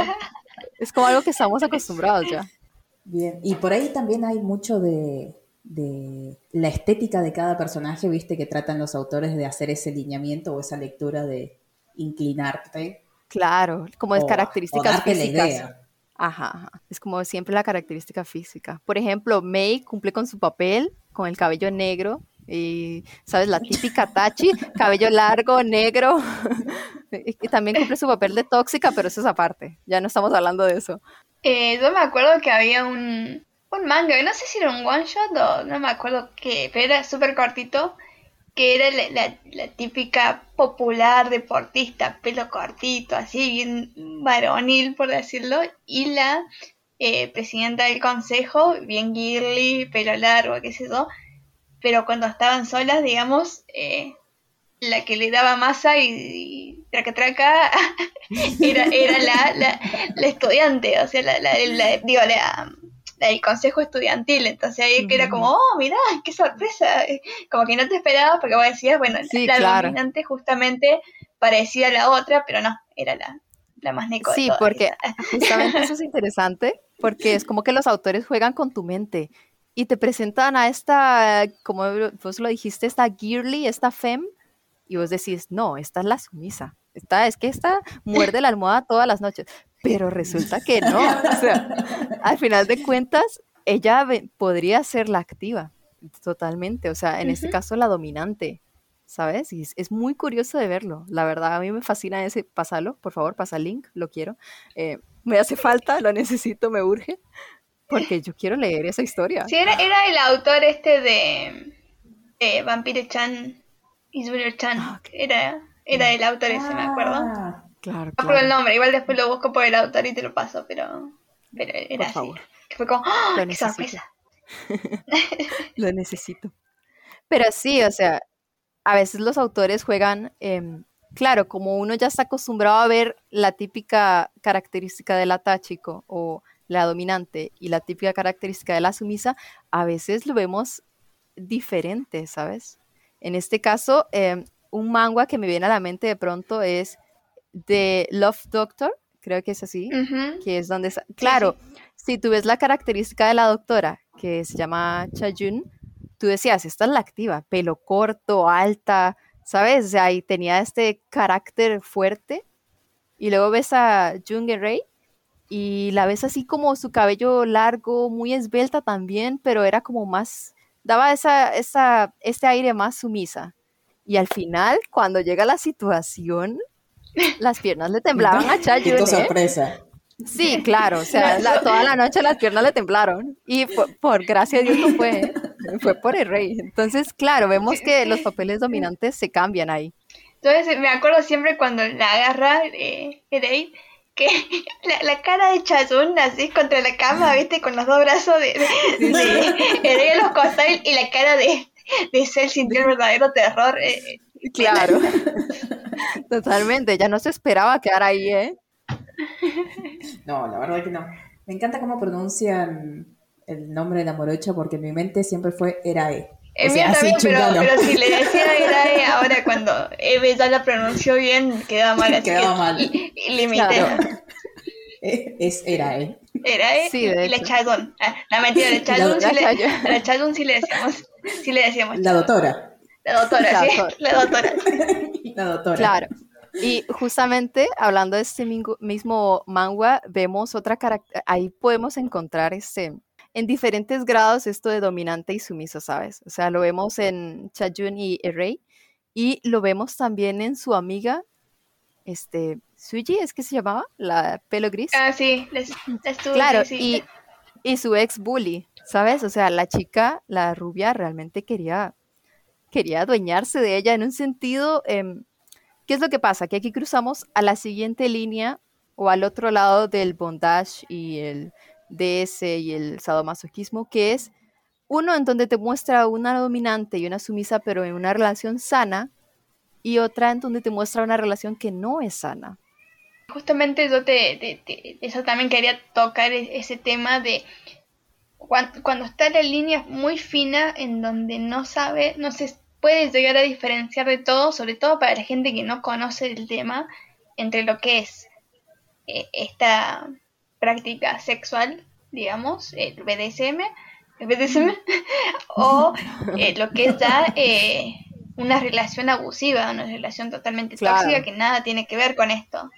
C: Es como algo que estamos acostumbrados ya.
B: Bien, y por ahí también hay mucho de, de la estética de cada personaje, viste, que tratan los autores de hacer ese lineamiento o esa lectura de inclinarte.
C: Claro, como es
B: o- o
C: características
B: darte la
C: físicas.
B: idea.
C: Ajá, ajá. Es como siempre la característica física. Por ejemplo, Mei cumple con su papel con el cabello negro y, ¿sabes? La típica Tachi, cabello largo, negro. y también cumple su papel de tóxica, pero eso es aparte. Ya no estamos hablando de eso.
A: Eh, yo me acuerdo que había un, un manga, no sé si era un one shot o no me acuerdo qué, pero era súper cortito, que era la, la- típica popular deportista, pelo cortito, así bien varonil por decirlo, y la eh, presidenta del consejo, bien girly, pelo largo, qué sé yo, pero cuando estaban solas, digamos, eh, la que le daba masa y, traca traca era, era la, la, estudiante, o sea, la, digo, la el consejo estudiantil. Entonces ahí que era como, oh, mirá, qué sorpresa. Como que no te esperabas porque vos decías, bueno, la dominante justamente parecía a la otra, pero no, era la, la más neco.
C: Sí, porque justamente eso es interesante, porque es como que los autores juegan con tu mente y te presentan a esta, como vos lo dijiste, esta girly, esta femme, y vos decís, no, esta es la sumisa. Esta, es que esta muerde la almohada todas las noches. Pero resulta que no. O sea, al final de cuentas, ella podría ser la activa, totalmente. O sea, en este caso, la dominante. ¿Sabes? Y es, muy curioso de verlo. La verdad, a mí me fascina ese. Pásalo, por favor, pasa el link, lo quiero. Eh, me hace falta, lo necesito, me urge. Porque yo quiero leer esa historia.
A: Sí, era, era el autor este de, de Vampire Chan, Isbury Chan. Ah, era, era el autor ese, me acuerdo. Claro, No acuerdo el nombre, igual después lo busco por el autor y te lo paso, pero, pero era así. Que fue como, ¡oh, qué sorpresa!
C: lo necesito. Pero sí, o sea, a veces los autores juegan, eh, claro, como uno ya está acostumbrado a ver la típica característica de la Tachiko o la dominante y la típica característica de la sumisa, a veces lo vemos diferente, ¿sabes? En este caso, em, un manga que me viene a la mente de pronto es The Love Doctor, creo que es así, que es donde... Claro, si tú ves la característica de la doctora, que se llama Chayun, tú decías, esta es la activa, pelo corto, alta, ¿sabes? O sea, y tenía este carácter fuerte. Y luego ves a Jung Rey y la ves así como su cabello largo, muy esbelta también, pero era como más, daba esa, esa, este aire más sumisa. Y al final, cuando llega la situación, las piernas le temblaban a Chayun. ¿eh? sorpresa. Sí, claro, o sea, toda la noche las piernas le temblaron. Y por, gracia de Dios no fue, fue por el rey. Entonces, claro, vemos que los papeles dominantes se cambian ahí.
A: Entonces, me acuerdo siempre cuando la agarra eh, Rey que la, cara de Chazun así contra la cama, viste, con los dos brazos de, de, de, los costados y la cara de, de Cell sintió el verdadero terror. Eh,
C: eh. claro. Totalmente, ya no se esperaba quedar ahí, ¿eh?
B: No, la verdad que no. Me encanta cómo pronuncian el nombre de la morocha porque en mi mente siempre fue Erae.
A: En mí también, pero, pero, si le decía Erae ahora cuando Eve ya la pronunció bien, quedaba mal.
B: quedaba mal.
A: Y, limité.
B: Es Erae.
A: Erae sí, y la Chadón. Ah, la mentira, la Chadón sí, le, la Chadón sí le decíamos. Sí le decíamos.
B: La doctora.
A: La doctora, sí. La doctora.
B: La doctora.
C: Claro. Y justamente hablando de este mismo manga, vemos otra ahí podemos encontrar este, en diferentes grados esto de dominante y sumiso, ¿sabes? O sea, lo vemos en Chajun y Rei y lo vemos también en su amiga, este, Suji, ¿es que se llamaba? La pelo gris.
A: Ah, sí, les,
C: Claro, Y, y su ex bully, ¿sabes? O sea, la chica, la rubia, realmente quería, quería adueñarse de ella en un sentido... Eh, ¿Qué es lo que pasa? Que aquí cruzamos a la siguiente línea o al otro lado del bondage y el DS y el sadomasoquismo, que es uno en donde te muestra una dominante y una sumisa, pero en una relación sana, y otra en donde te muestra una relación que no es sana.
A: Justamente yo te, eso también quería tocar e, ese tema de cuando, cuando, está la línea muy fina en donde no sabe, no se puede llegar a diferenciar de todo, sobre todo para la gente que no conoce el tema, entre lo que es eh, esta práctica sexual, digamos, el BDSM, el BDSM o eh, lo que es ya eh, una relación abusiva, una relación totalmente tóxica que nada tiene que ver con esto.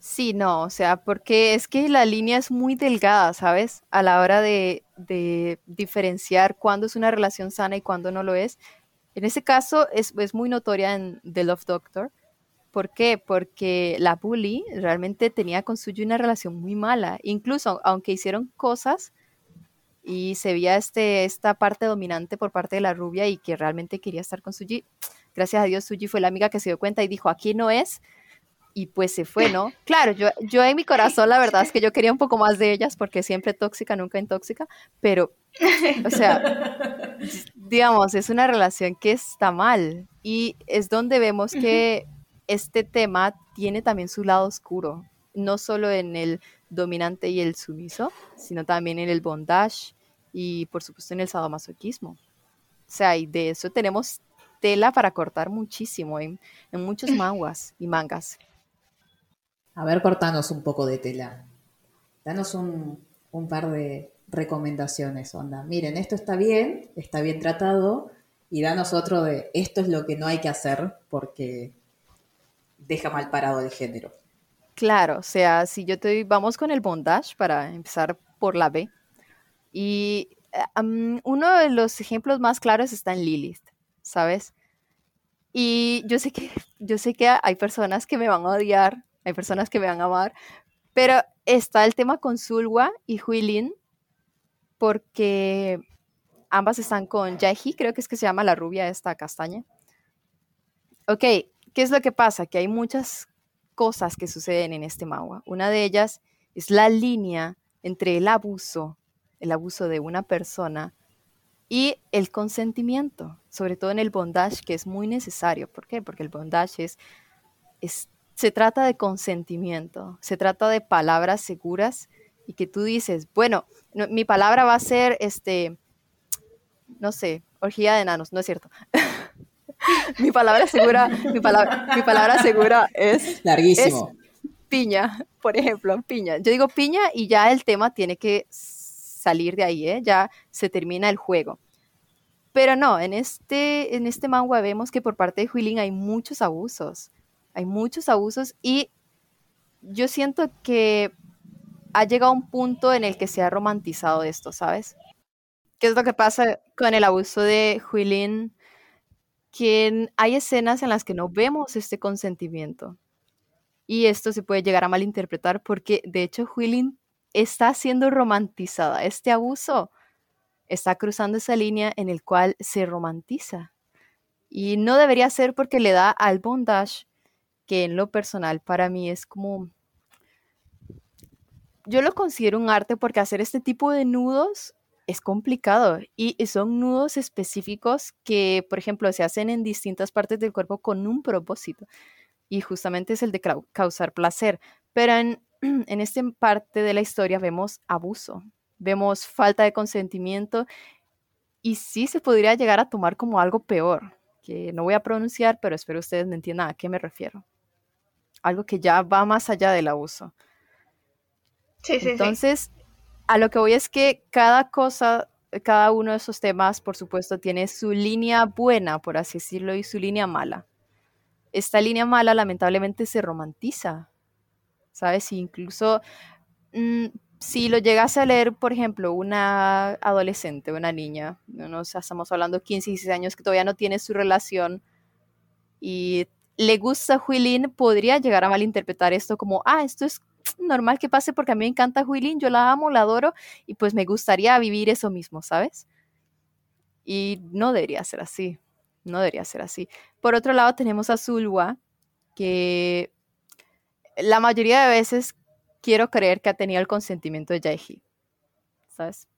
C: Sí, no, o sea, porque es que la línea es muy delgada, ¿sabes? A la hora de, de diferenciar cuándo es una relación sana y cuándo no lo es. En ese caso es, muy notoria en The Love Doctor. ¿Por qué? Porque la bully realmente tenía con Suji una relación muy mala. Incluso aunque hicieron cosas y se veía este, esta parte dominante por parte de la rubia y que realmente quería estar con Suji, gracias a Dios Suji fue la amiga que se dio cuenta y dijo, aquí no es, y pues se fue, ¿no? Claro, yo, yo en mi corazón la verdad es que yo quería un poco más de ellas porque siempre tóxica, nunca intóxica, pero, o sea, digamos, es una relación que está mal y es donde vemos que este tema tiene también su lado oscuro, no solo en el dominante y el sumiso, sino también en el bondage y por supuesto en el sadomasoquismo. O sea, y de eso tenemos tela para cortar muchísimo en, en muchos manguas y mangas.
B: A ver, cortanos un poco de tela. Danos un, un par de recomendaciones, onda. Miren, esto está bien, está bien tratado, y danos otro de esto es lo que no hay que hacer porque deja mal parado el género.
C: Claro, o sea, si yo te vamos con el bondage para empezar por la B. Y eh, uno de los ejemplos más claros está en Lilith, ¿sabes? Y yo sé que yo sé que hay personas que me van a odiar, hay personas que me van a amar, pero está el tema con Sulwa y Huilin porque ambas están con Jaehi, creo que es que se llama la rubia esta castaña. Ok, ¿qué es lo que pasa? Que hay muchas cosas que suceden en este manga. Una de ellas es la línea entre el abuso, el abuso de una persona y el consentimiento, sobre todo en el bondage, que es muy necesario. ¿Por qué? Porque el bondage es, es se trata de consentimiento, se trata de palabras seguras y que tú dices, bueno, mi palabra va a ser, este, no sé, orgía de enanos, no es cierto. mi palabra segura, mi palabra, mi palabra segura es
B: larguísimo.
C: piña, por ejemplo, piña. Yo digo piña y ya el tema tiene que salir de ahí, ¿eh? ya se termina el juego. Pero no, en este, en este manga vemos que por parte de Huilin hay muchos abusos. Hay muchos abusos y yo siento que ha llegado un punto en el que se ha romantizado esto, ¿sabes? ¿Qué es lo que pasa con el abuso de Huilin? Que hay escenas en las que no vemos este consentimiento. Y esto se puede llegar a malinterpretar porque, de hecho, Huilin está siendo romantizada. Este abuso está cruzando esa línea en el cual se romantiza. Y no debería ser porque le da al bondage, que en lo personal para mí es como... Yo lo considero un arte porque hacer este tipo de nudos es complicado y son nudos específicos que, por ejemplo, se hacen en distintas partes del cuerpo con un propósito y justamente es el de causar placer. Pero en, en esta parte de la historia vemos abuso, vemos falta de consentimiento y sí se podría llegar a tomar como algo peor, que no voy a pronunciar, pero espero ustedes me entiendan a qué me refiero. Algo que ya va más allá del abuso.
A: Sí, sí,
C: Entonces, a lo que voy es que cada cosa, cada uno de esos temas, por supuesto, tiene su línea buena, por así decirlo, y su línea mala. Esta línea mala lamentablemente se romantiza, ¿sabes? incluso mm, si lo llegase a leer, por ejemplo, una adolescente, una niña, no estamos hablando de 15, 16 años que todavía no tiene su relación y le gusta Huilin, podría llegar a malinterpretar esto como, ah, esto es normal que pase porque a mí me encanta Huilin, yo la amo, la adoro y pues me gustaría vivir eso mismo, ¿sabes? Y no debería ser así, no debería ser así. Por otro lado tenemos a Zulwa, que la mayoría de veces quiero creer que ha tenido el consentimiento de Jaehi, ¿sabes?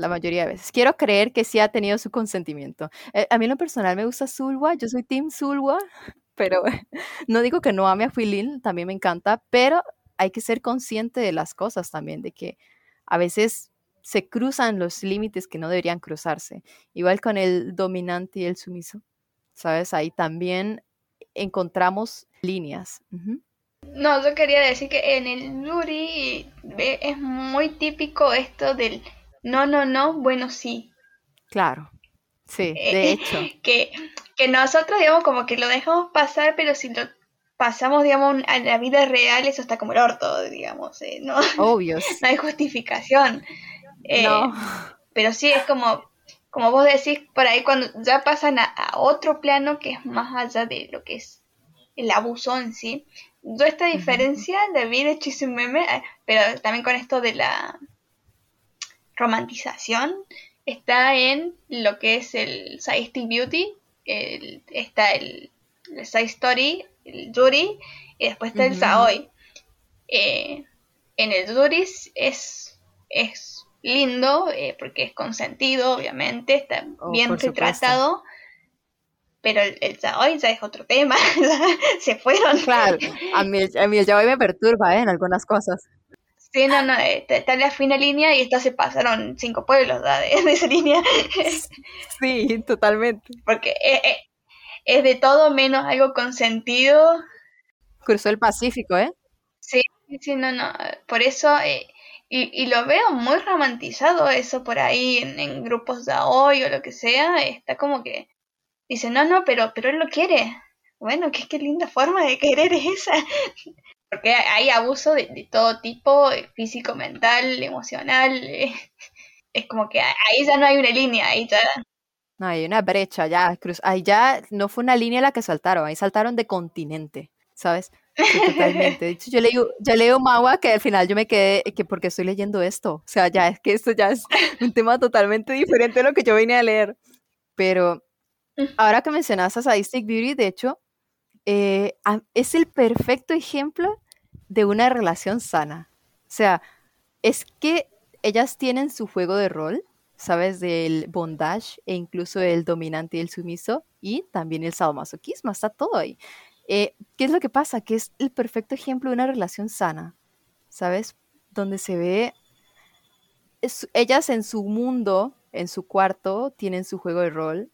C: La mayoría de veces. Quiero creer que sí ha tenido su consentimiento. Eh, a mí lo personal me gusta Zulwa, yo soy Team Zulwa, pero no digo que no ame a Huilin, también me encanta, pero hay que ser consciente de las cosas también, de que a veces se cruzan los límites que no deberían cruzarse. Igual con el dominante y el sumiso, ¿sabes? Ahí también encontramos líneas.
A: No, yo quería decir que en el Yuri es muy típico esto del no, no, no, bueno, sí.
C: Claro, sí, de eh, hecho.
A: que, que nosotros, digamos, como que lo dejamos pasar, pero si lo pasamos, digamos, a la vida real, eso está como el orto, digamos, eh, ¿no?
C: Obvio.
A: no hay justificación. Eh, no. Pero sí, es como, como vos decís, por ahí cuando ya pasan a, otro plano que es más allá de lo que es el abuso en sí. Yo esta diferencia la vi de hecho meme, eh, pero también con esto de la romantización, está en lo que es el Side Beauty, está el, el Side Story el Yuri y después está el Saoi. Eh, en el Yuri es, es lindo eh, porque es consentido, obviamente, está oh, bien retratado. Pero el, el Saoi ya es otro tema, se fueron.
C: Claro, a mí, a mí el Yaoi me perturba ¿eh? en algunas cosas.
A: Sí, no, no, eh, está en la fina línea y esta se pasaron cinco pueblos de, de esa línea.
C: Sí, totalmente.
A: Porque eh, eh, es de todo menos algo con sentido.
C: Cruzó el Pacífico, ¿eh?
A: Sí, sí, no, no. Por eso, eh, y, y lo veo muy romantizado eso por ahí en, en grupos de hoy o lo que sea. Está como que dice, no, no, pero, pero él lo quiere. Bueno, qué, qué linda forma de querer es esa. Porque hay abuso de, de todo tipo, eh, físico, mental, emocional. eh. Es como que ahí ya no hay una línea, ahí ya
C: No, hay una brecha ya. Cruz, ahí ya no fue una línea la que saltaron, ahí saltaron de continente, ¿sabes? Sí, totalmente. De hecho, yo leo, yo leo Magua que al final yo me quedé, que porque estoy leyendo esto. O sea, ya es que esto ya es un tema totalmente diferente de lo que yo vine a leer. Pero ahora que mencionas a Sadistic Beauty, de hecho, eh, es el perfecto ejemplo de una relación sana. O sea, es que ellas tienen su juego de rol, ¿sabes? Del bondage e incluso el dominante y el sumiso y también el sadomasoquismo, está todo ahí. Eh, ¿Qué es lo que pasa? Que es el perfecto ejemplo de una relación sana, ¿sabes? Donde se ve ellas en su mundo, en su cuarto, tienen su juego de rol,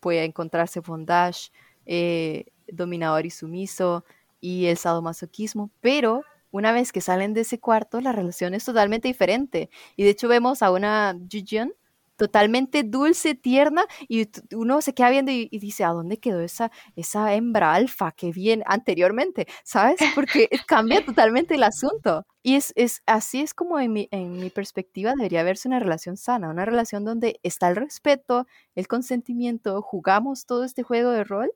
C: puede encontrarse bondage, eh, dominador y sumiso y el sadomasoquismo, pero una vez que salen de ese cuarto, la relación es totalmente diferente. Y de hecho vemos a una Jujeon totalmente dulce, tierna, y uno se queda viendo y, y dice, ¿a dónde quedó esa, esa hembra alfa que vi en- anteriormente? ¿Sabes? Porque cambia totalmente el asunto. Y es, es así es como en mi, en mi perspectiva debería verse una relación sana, una relación donde está el respeto, el consentimiento, jugamos todo este juego de rol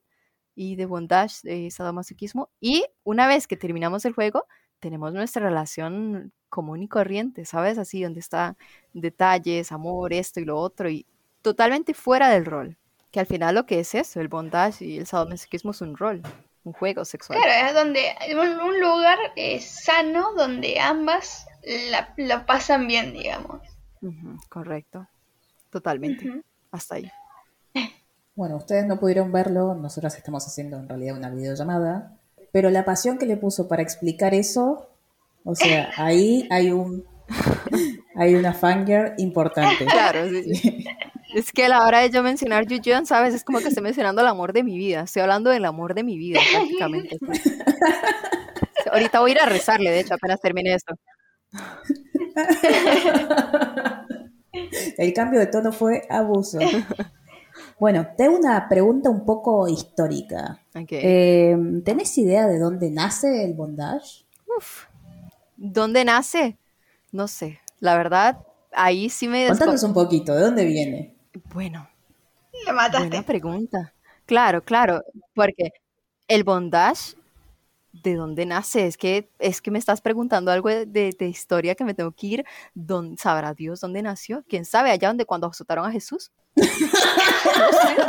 C: y de bondage, de sadomasoquismo, y una vez que terminamos el juego, tenemos nuestra relación común y corriente, ¿sabes? Así, donde está detalles, amor, esto y lo otro, y totalmente fuera del rol. Que al final lo que es eso, el bondage y el sadomasoquismo es un rol, un juego sexual.
A: Claro, es donde un, un lugar eh, sano donde ambas la, la pasan bien, digamos.
C: Correcto, totalmente. Hasta ahí.
B: Bueno, ustedes no pudieron verlo, nosotras estamos haciendo en realidad una videollamada, pero la pasión que le puso para explicar eso, o sea, ahí hay un hay una fangirl importante.
C: Claro, sí, sí. Es que a la hora de yo mencionar Yuyeon, ¿sabes? Es como que estoy mencionando el amor de mi vida. Estoy hablando del amor de mi vida, prácticamente. Ahorita voy a ir a rezarle, de hecho, apenas termine esto.
B: El cambio de tono fue abuso. Bueno, tengo una pregunta un poco histórica.
C: Ok.
B: Eh, ¿Tenés idea de dónde nace el bondage?
C: Uf. ¿Dónde nace? No sé. La verdad, ahí sí me...
B: Contanos un poquito, ¿de dónde viene?
C: Bueno,
A: La mataste.
C: buena pregunta. Claro, claro, porque el bondage, ¿de dónde nace? Es que, es que me estás preguntando algo de, de- de historia que me tengo que ir. ¿Dónde, ¿Sabrá Dios dónde nació? ¿Quién sabe? Allá donde cuando azotaron a Jesús.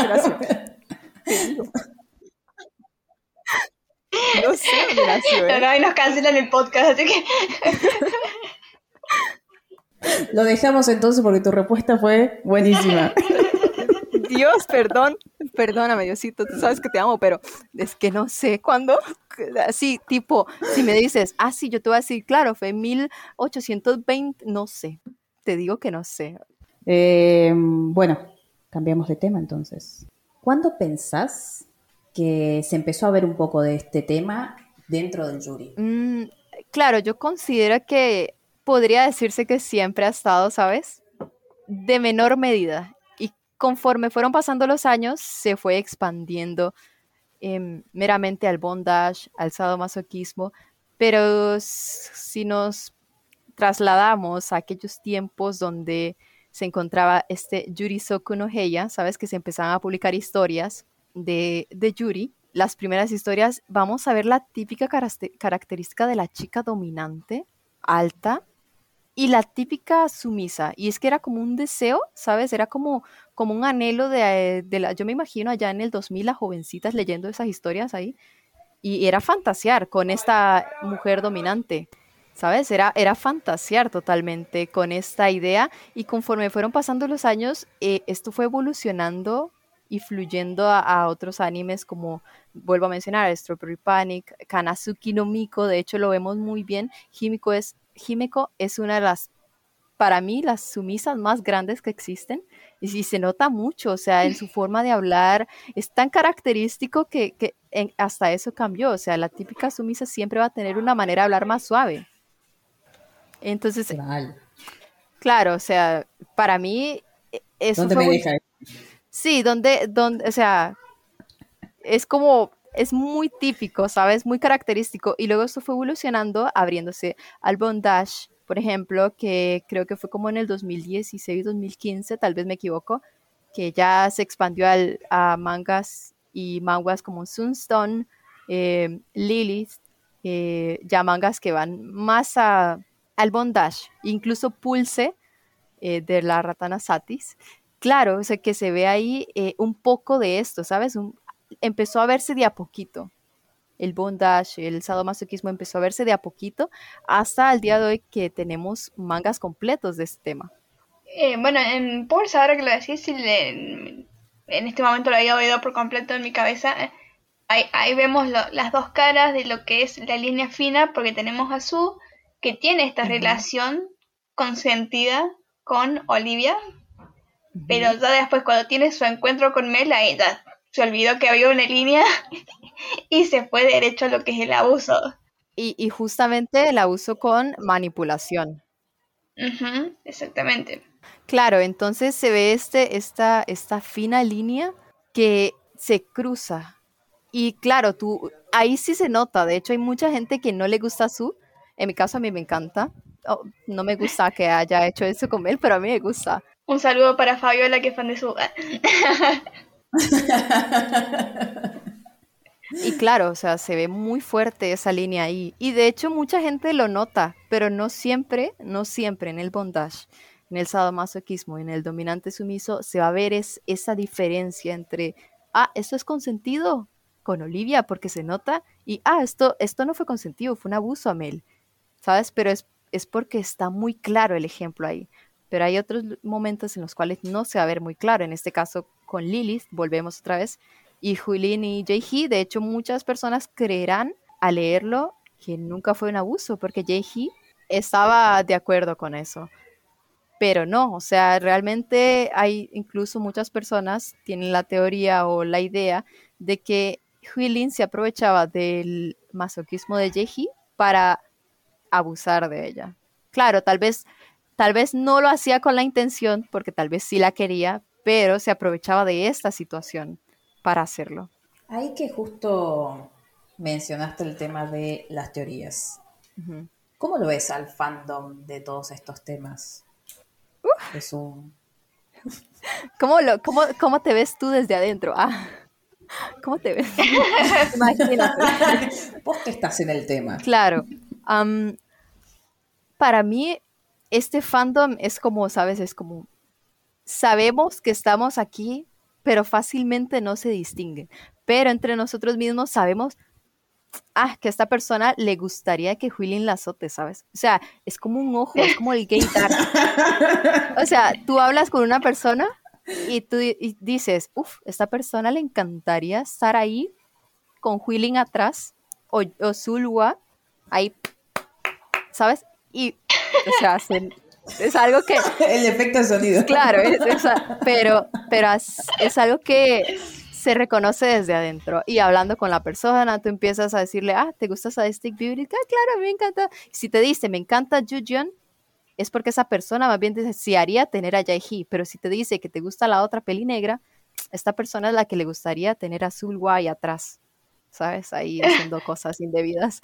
C: No sé. Te digo. No sé nació. ¿eh?
A: Pero hoy nos cancelan el podcast, así que
B: Lo dejamos entonces porque tu respuesta fue buenísima.
C: Dios, perdón, perdóname, Diosito, tú sabes que te amo, pero es que no sé cuándo, así, tipo, si me dices, ah, sí, yo te voy a decir, claro, fue en 1820, no sé, te digo que no sé.
B: Eh, bueno, cambiamos de tema entonces. ¿Cuándo pensás que se empezó a ver un poco de este tema dentro del jury?
C: Mm, claro, yo considero que podría decirse que siempre ha estado, ¿sabes? De menor medida. Y conforme fueron pasando los años, se fue expandiendo em, meramente al bondage, al sadomasoquismo. Pero si nos trasladamos a aquellos tiempos donde se encontraba este Yuri Soku ¿sabes? Que se empezaban a publicar historias de, de Yuri. Las primeras historias, vamos a ver la típica característica de la chica dominante, alta, y la típica sumisa. Y es que era como un deseo, ¿sabes? Era como, como un anhelo de, de la... Yo me imagino allá en el 2000 las jovencitas leyendo esas historias ahí. Y era fantasear con esta mujer dominante. ¿Sabes? Era, era fantasear totalmente con esta idea y conforme fueron pasando los años, eh, esto fue evolucionando y fluyendo a, a otros animes como, vuelvo a mencionar, Strawberry Panic, Kanazuki no Miko, de hecho lo vemos muy bien, Himiko es, Himeko es una de las, para mí, las sumisas más grandes que existen. Y se nota mucho, o sea, en su forma de hablar, es tan característico que, que hasta eso cambió. O sea, la típica sumisa siempre va a tener una manera de hablar más suave. Entonces, claro, o sea, para mí e, eso
B: ¿Dónde me deja?
C: Sí, donde, donde, o sea, es como, es muy típico, ¿sabes? Muy característico. Y luego esto fue evolucionando, abriéndose al bondage, por ejemplo, que creo que fue como en el 2016, 2015, tal vez me equivoco, que ya se expandió al, a mangas y mangas como Sunstone, eh, Lilith, eh, ya mangas que van más a, al bondage, incluso Pulse eh, de la ratana Satis. Claro, o sea, que se ve ahí eh, un poco de esto, ¿sabes? empezó a verse de a poquito. El bondage, el sadomasoquismo empezó a verse de a poquito hasta el día de hoy que tenemos mangas completos de este tema.
A: bueno, en Pulse, ahora que lo decís, en este momento lo había oído por completo en mi cabeza ahí, vemos las dos caras de lo que es la línea fina, porque tenemos a Sue, que tiene esta relación consentida con Olivia, pero ya después cuando tiene su encuentro con Mel, ella se olvidó que había una línea y se fue derecho a lo que es el abuso.
C: Y, justamente el abuso con manipulación.
A: exactamente.
C: Claro, entonces se ve este, esta, esta fina línea que se cruza y claro, tú, ahí sí se nota. De hecho, hay mucha gente que no le gusta su. En mi caso, a mí me encanta. Oh, no me gusta que haya hecho eso con él, pero a mí me gusta.
A: Un saludo para Fabiola, que es fan de su.
C: y claro, o sea, se ve muy fuerte esa línea ahí. Y de hecho, mucha gente lo nota, pero no siempre, no siempre en el bondage, en el sadomasoquismo, en el dominante sumiso, se va a ver es, esa diferencia entre, ah, esto es consentido, con Olivia porque se nota y, ah, esto, esto no fue consentido, fue un abuso a Mel, ¿sabes? Pero es, es porque está muy claro el ejemplo ahí. Pero hay otros momentos en los cuales no se va a ver muy claro. En este caso, con Lilith, volvemos otra vez, y Julin y Jae de hecho, muchas personas creerán al leerlo que nunca fue un abuso, porque Jae estaba de acuerdo con eso. Pero no, o sea, realmente hay incluso muchas personas tienen la teoría o la idea de que Huilin se aprovechaba del masoquismo de Yeji para abusar de ella. Claro, tal vez, tal vez no lo hacía con la intención, porque tal vez sí la quería, pero se aprovechaba de esta situación para hacerlo.
B: Ahí que justo mencionaste el tema de las teorías. ¿Cómo lo ves al fandom de todos estos temas? Es un...
C: ¿Cómo, lo, cómo, ¿Cómo te ves tú desde adentro? Ah. ¿Cómo te ves?
B: Imagínate. Vos que estás en el tema.
C: Claro. Para mí, este fandom es como, ¿sabes? Es como, sabemos que estamos aquí, pero fácilmente no se distinguen. Pero entre nosotros mismos sabemos, ah, que a esta persona le gustaría que Huilin la azote, ¿sabes? O sea, es como un ojo, es como el gay O sea, tú hablas con una persona y tú dices, uff, esta persona le encantaría estar ahí con Huiling atrás o, o Zulwa ahí, ¿sabes? Y, o sea, es algo que...
B: El efecto sonido.
C: Claro, pero, pero es, algo que se reconoce desde adentro. Y hablando con la persona, tú empiezas a decirle, ah, ¿te gusta Sadistic Beauty? Ah, claro, me encanta. Si te dice, me encanta Jujian, es porque esa persona más bien desearía tener a Jaehi, pero si te dice que te gusta la otra peli negra, esta persona es la que le gustaría tener a Zulwai atrás, ¿sabes? Ahí haciendo cosas indebidas.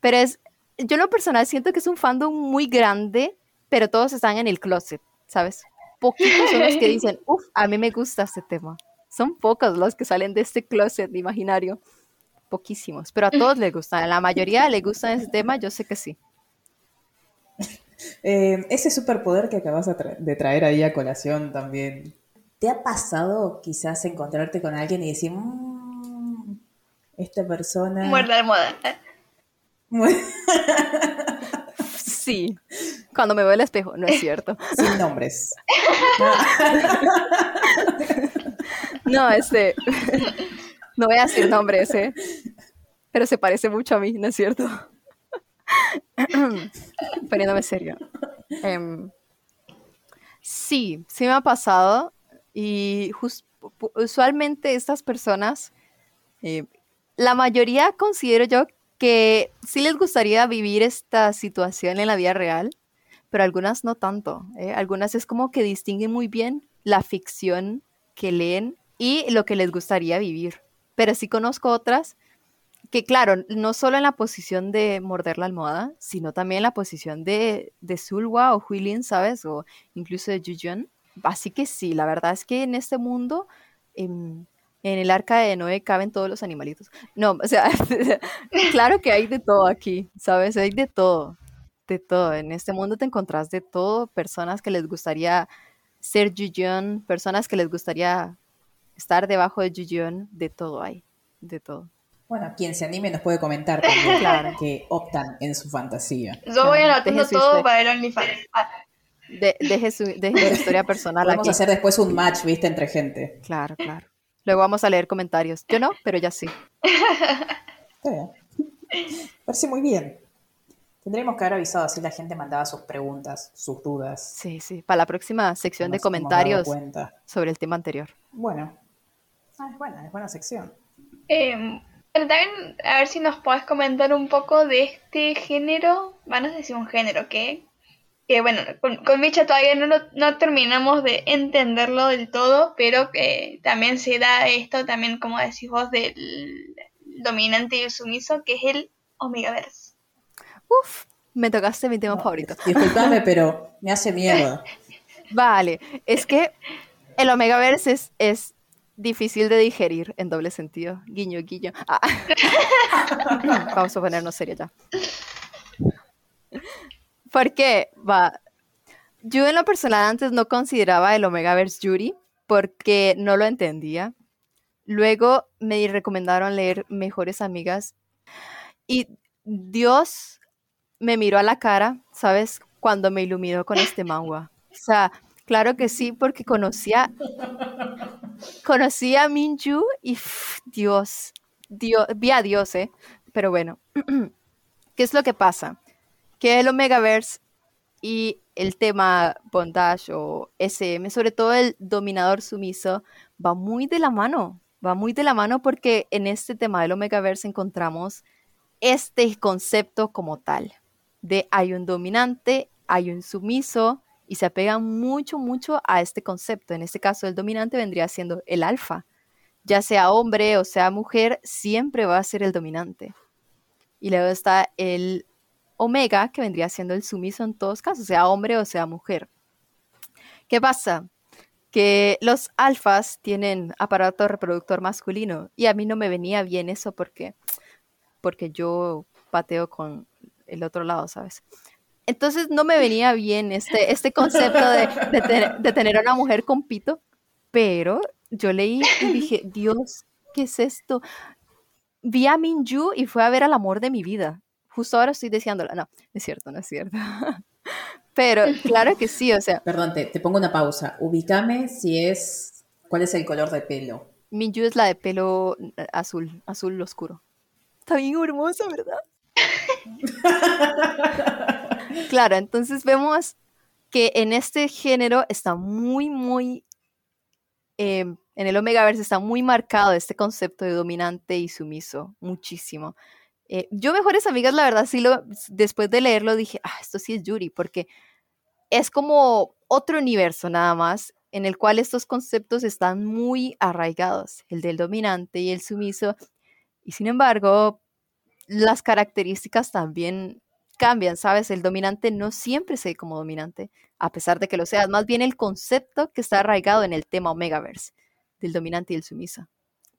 C: Pero es, yo lo personal siento que es un fandom muy grande, pero todos están en el closet, ¿sabes? Poquitos son los que dicen, uff, a mí me gusta este tema. Son pocos los que salen de este closet imaginario. Poquísimos, pero a todos les gustan. A la mayoría le gusta ese tema, yo sé que sí.
B: Eh, ese superpoder que acabas de traer ahí a colación también. ¿Te ha pasado quizás encontrarte con alguien y decir, mmm, esta persona...
A: Muerta de moda.
C: Sí, cuando me veo el espejo, no es cierto.
B: Sin nombres.
C: no, este... No voy a decir nombres, ¿eh? Pero se parece mucho a mí, ¿no es cierto? poniéndome serio. Em, sí, sí me ha pasado y usualmente estas personas, eh, la mayoría considero yo que sí les gustaría vivir esta situación en la vida real, pero algunas no tanto. ¿eh? Algunas es como que distinguen muy bien la ficción que leen y lo que les gustaría vivir. Pero sí conozco otras que, claro, no solo en la posición de morder la almohada, sino también en la posición de, de Sulwa o Huilin, ¿sabes? O incluso de Jujun. Así que sí, la verdad es que en este mundo, en, en el arca de Noé caben todos los animalitos. No, o sea, claro que hay de todo aquí, ¿sabes? Hay de todo, de todo. En este mundo te encontrás de todo, personas que les gustaría ser Jujun, personas que les gustaría estar debajo de Jujun, de todo hay, de todo.
B: Bueno, quien se anime nos puede comentar también claro. que optan en su fantasía.
A: Yo voy anotando todo para el OnlyFans. Ah.
C: deje, su, historia personal
B: Vamos a hacer después un match, viste, entre gente.
C: Claro, claro. Luego vamos a leer comentarios. Yo no, pero ya sí.
B: Parece muy bien. Tendríamos que haber avisado así la gente mandaba sus preguntas, sus dudas.
C: Sí, sí. Para la próxima sección de comentarios sobre el tema anterior.
B: Bueno. Ah, es buena, es buena sección.
A: Eh, también, a ver si nos podés comentar un poco de este género. Van a decir un género que que bueno, con, con Micha todavía no, no terminamos de entenderlo del todo, pero que también se da esto, también como decís vos, del dominante y el sumiso, que es el Omegaverse.
C: Uf, me tocaste mi tema favorito.
B: Disculpame, pero me hace miedo.
C: Vale, es que el Omegaverse es, es difícil de digerir en doble sentido. Guiño, guiño. Ah. Vamos a ponernos serio ya. Porque, va, yo en lo personal antes no consideraba el Omegaverse Yuri porque no lo entendía. Luego me recomendaron leer Mejores Amigas y Dios me miró a la cara, ¿sabes? Cuando me iluminó con este manga. O sea, claro que sí, porque conocía, conocía a Minju y Dios, Dios, vi a Dios, ¿eh? Pero bueno, ¿qué es lo que pasa? Que el Omegaverse y el tema bondage o SM, sobre todo el dominador sumiso, va muy de la mano, va muy de la mano porque en este tema del Omegaverse encontramos este concepto como tal, de hay un dominante, hay un sumiso, y se apega mucho, mucho a este concepto. En este caso, el dominante vendría siendo el alfa. Ya sea hombre o sea mujer, siempre va a ser el dominante. Y luego está el omega, que vendría siendo el sumiso en todos casos, sea hombre o sea mujer. ¿Qué pasa? Que los alfas tienen aparato reproductor masculino y a mí no me venía bien eso porque, porque yo pateo con el otro lado, ¿sabes? Entonces no me venía bien este, este concepto de, de, tener a una mujer con pito, pero yo leí y dije, Dios, ¿qué es esto? Vi a Minju y fue a ver al amor de mi vida justo ahora estoy deseándola. No, es cierto, no es cierto. Pero claro que sí, o sea.
B: Perdón, te, pongo una pausa. Ubícame si es. ¿Cuál es el color de pelo?
C: Minju es la de pelo azul, azul oscuro. Está bien hermosa, ¿verdad? claro, entonces vemos que en este género está muy, muy. Em, en el Omegaverse está muy marcado este concepto de dominante y sumiso, muchísimo. Eh, yo Mejores Amigas, la verdad, sí lo, después de leerlo dije, ah, esto sí es Yuri, porque es como otro universo nada más, en el cual estos conceptos están muy arraigados, el del dominante y el sumiso, y sin embargo, las características también cambian, ¿sabes? El dominante no siempre se ve como dominante, a pesar de que lo sea, más bien el concepto que está arraigado en el tema Omegaverse, del dominante y el sumiso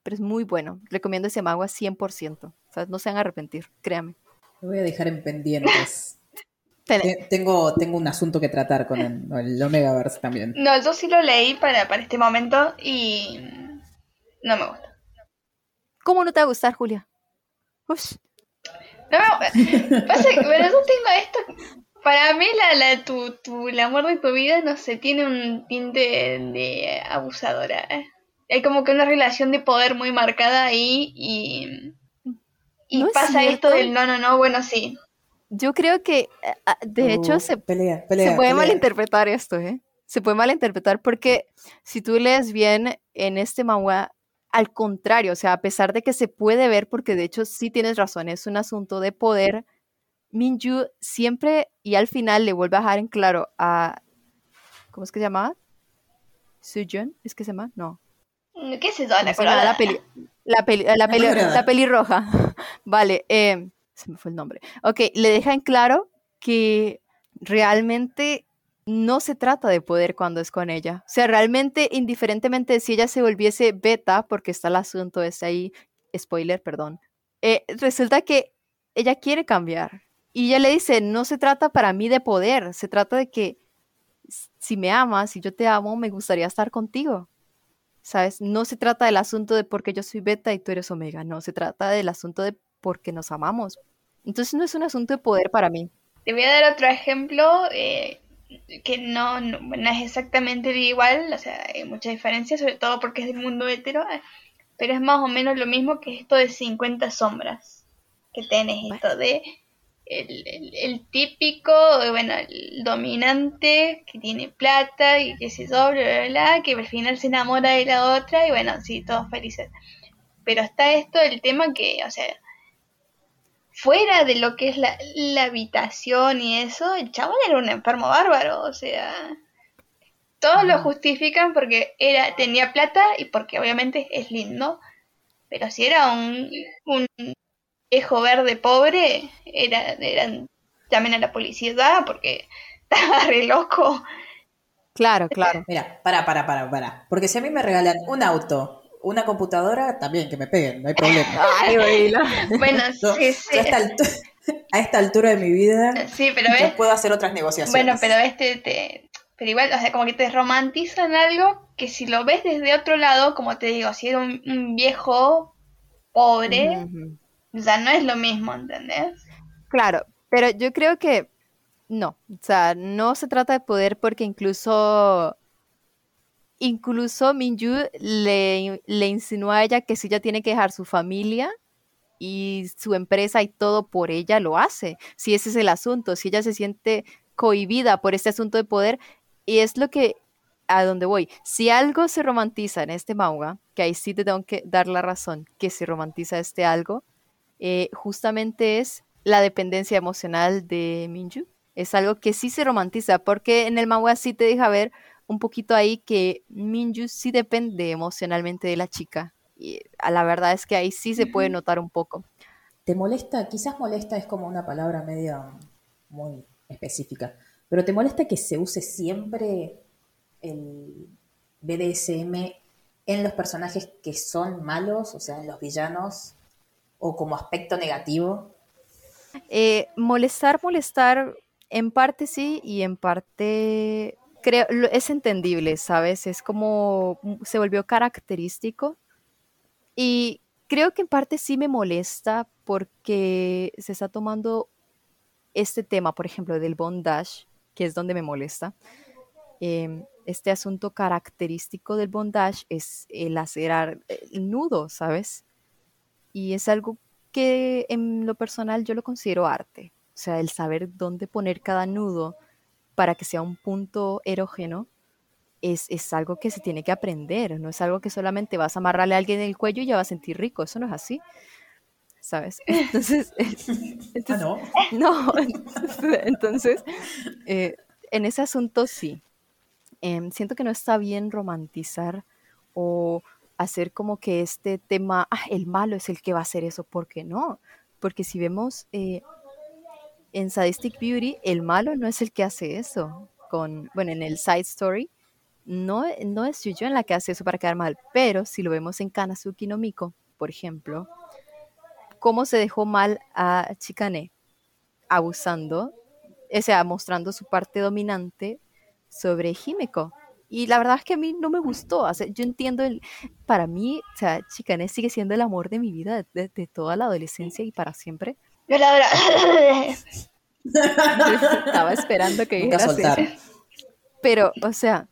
C: pero es muy bueno. Recomiendo ese mago a 100%. O sea, no se van a arrepentir, créanme.
B: Lo voy a dejar en pendientes. tengo, tengo un asunto que tratar con el, el Omegaverse también.
A: No, yo sí lo leí para, para este momento y no me gusta.
C: ¿Cómo no te va a gustar, Julia?
A: Ush. No me Pasa, pero yo tengo esto. Para mí, la, la, tu, tu, el amor de tu vida, no sé, tiene un tinte de abusadora. ¿eh? Hay como que una relación de poder muy marcada ahí y, y pasa esto del no, no, no, bueno, sí.
C: yo creo que, eh, ah, de hecho,
B: Uh,
C: se,
B: pelea,
C: se
B: pelea,
C: puede
B: pelea.
C: malinterpretar esto, ¿eh? Se puede malinterpretar porque si tú lees bien en este manga, al contrario, o sea, a pesar de que se puede ver, porque de hecho sí tienes razón, es un asunto de poder, Minju siempre y al final le vuelve a dejar en claro a, ¿cómo es que se llamaba? Sujun, ¿es que se llama? No.
A: ¿Qué es eso?
C: ¿Cómo
A: La
C: se llama? La peli, la peli, la peli, la pelirroja. Vale, eh, se me fue el nombre. Ok, le deja en claro que realmente no se trata de poder cuando es con ella. O sea, realmente, indiferentemente de si ella se volviese beta, porque está el asunto ese ahí, spoiler, perdón, eh, resulta que ella quiere cambiar. Y ella le dice, no se trata para mí de poder, se trata de que si me amas, si yo te amo, me gustaría estar contigo. ¿Sabes? No se trata del asunto de porque yo soy beta y tú eres omega, no, se trata del asunto de porque nos amamos. Entonces no es un asunto de poder para mí.
A: Te voy a dar otro ejemplo eh, que no, no, no es exactamente igual, o sea, hay mucha diferencia, sobre todo porque es del mundo hetero, eh, pero es más o menos lo mismo que esto de 50 sombras, que tenés esto de el, el- el típico, bueno, el dominante que tiene plata y que se yo, bla, bla, bla, que al final se enamora de la otra y bueno, sí, todos felices. Pero está esto el tema que, o sea, fuera de lo que es la, la habitación y eso, el chaval era un enfermo bárbaro, o sea, todos lo justifican porque era tenía plata y porque obviamente es lindo, pero si era un, un viejo verde pobre, era, eran llamen a la policía porque estaba re loco.
C: Claro, claro.
B: Mira, para, para, para, para. Porque si a mí me regalan un auto, una computadora, también que me peguen, no hay problema.
C: Ay.
A: Bueno,
B: Yo-
A: sí, sí.
B: a, esta altu- a esta altura de mi vida,
A: Sí, pero
B: yo
A: ves,
B: puedo hacer otras negociaciones.
A: Bueno, pero este te, pero igual, o sea, como que te romantizan algo que si lo ves desde otro lado, como te digo, si era un, un viejo pobre,
C: Ujú.
A: ya no es lo mismo, ¿entendés?
C: Claro, pero yo creo que no, o sea, no se trata de poder porque incluso, incluso Minju le, le insinúa a ella que si ella tiene que dejar su familia y su empresa y todo por ella, lo hace. Si ese es el asunto, si ella se siente cohibida por este asunto de poder, y es lo que, a donde voy, si algo se romantiza en este manga, que ahí sí te tengo que dar la razón, que se romantiza este algo, eh, justamente es la dependencia emocional de Minju. Es algo que sí se romantiza, porque en el manga sí te deja ver un poquito ahí que Minju sí depende emocionalmente de la chica. Y a la verdad es que ahí sí se puede notar un poco.
B: ¿Te molesta? Quizás molesta es como una palabra media muy específica, pero ¿te molesta que se use siempre el BDSM en los personajes que son malos, o sea, en los villanos, o como aspecto negativo?
C: Eh, molestar, molestar, en parte sí y en parte creo, es entendible, ¿sabes? Es como mm, se volvió característico y creo que en parte sí me molesta porque se está tomando este tema, por ejemplo, del bondage, que es donde me molesta. Em, este asunto característico del bondage es el hacer ar- el nudo, ¿sabes? Y es algo que en lo personal yo lo considero arte. O sea, el saber dónde poner cada nudo para que sea un punto erógeno es, es algo que se tiene que aprender. No es algo que solamente vas a amarrarle a alguien en el cuello y ya va a sentir rico. Eso no es así. ¿Sabes? Entonces,
B: Ah, no.
C: no, entonces, eh, en ese asunto sí. Em, siento que no está bien romantizar o hacer como que este tema, ah, el malo es el que va a hacer eso, ¿por qué no? Porque si vemos eh, en Sadistic Beauty, el malo no es el que hace eso. Con, bueno, en el side story, no, no es en la que hace eso para quedar mal, pero si lo vemos en Kanazuki no Miko, por ejemplo, cómo se dejó mal a Chikane abusando, o sea, mostrando su parte dominante sobre Himeko. Y la verdad es que a mí no me gustó. O sea, yo entiendo, el, para mí, o sea, Chikane sigue siendo el amor de mi vida de, de- toda la adolescencia y para siempre.
A: Violadora.
C: Estaba esperando que
B: Nunca
C: dijeras
B: soltar.
C: Pero, o sea,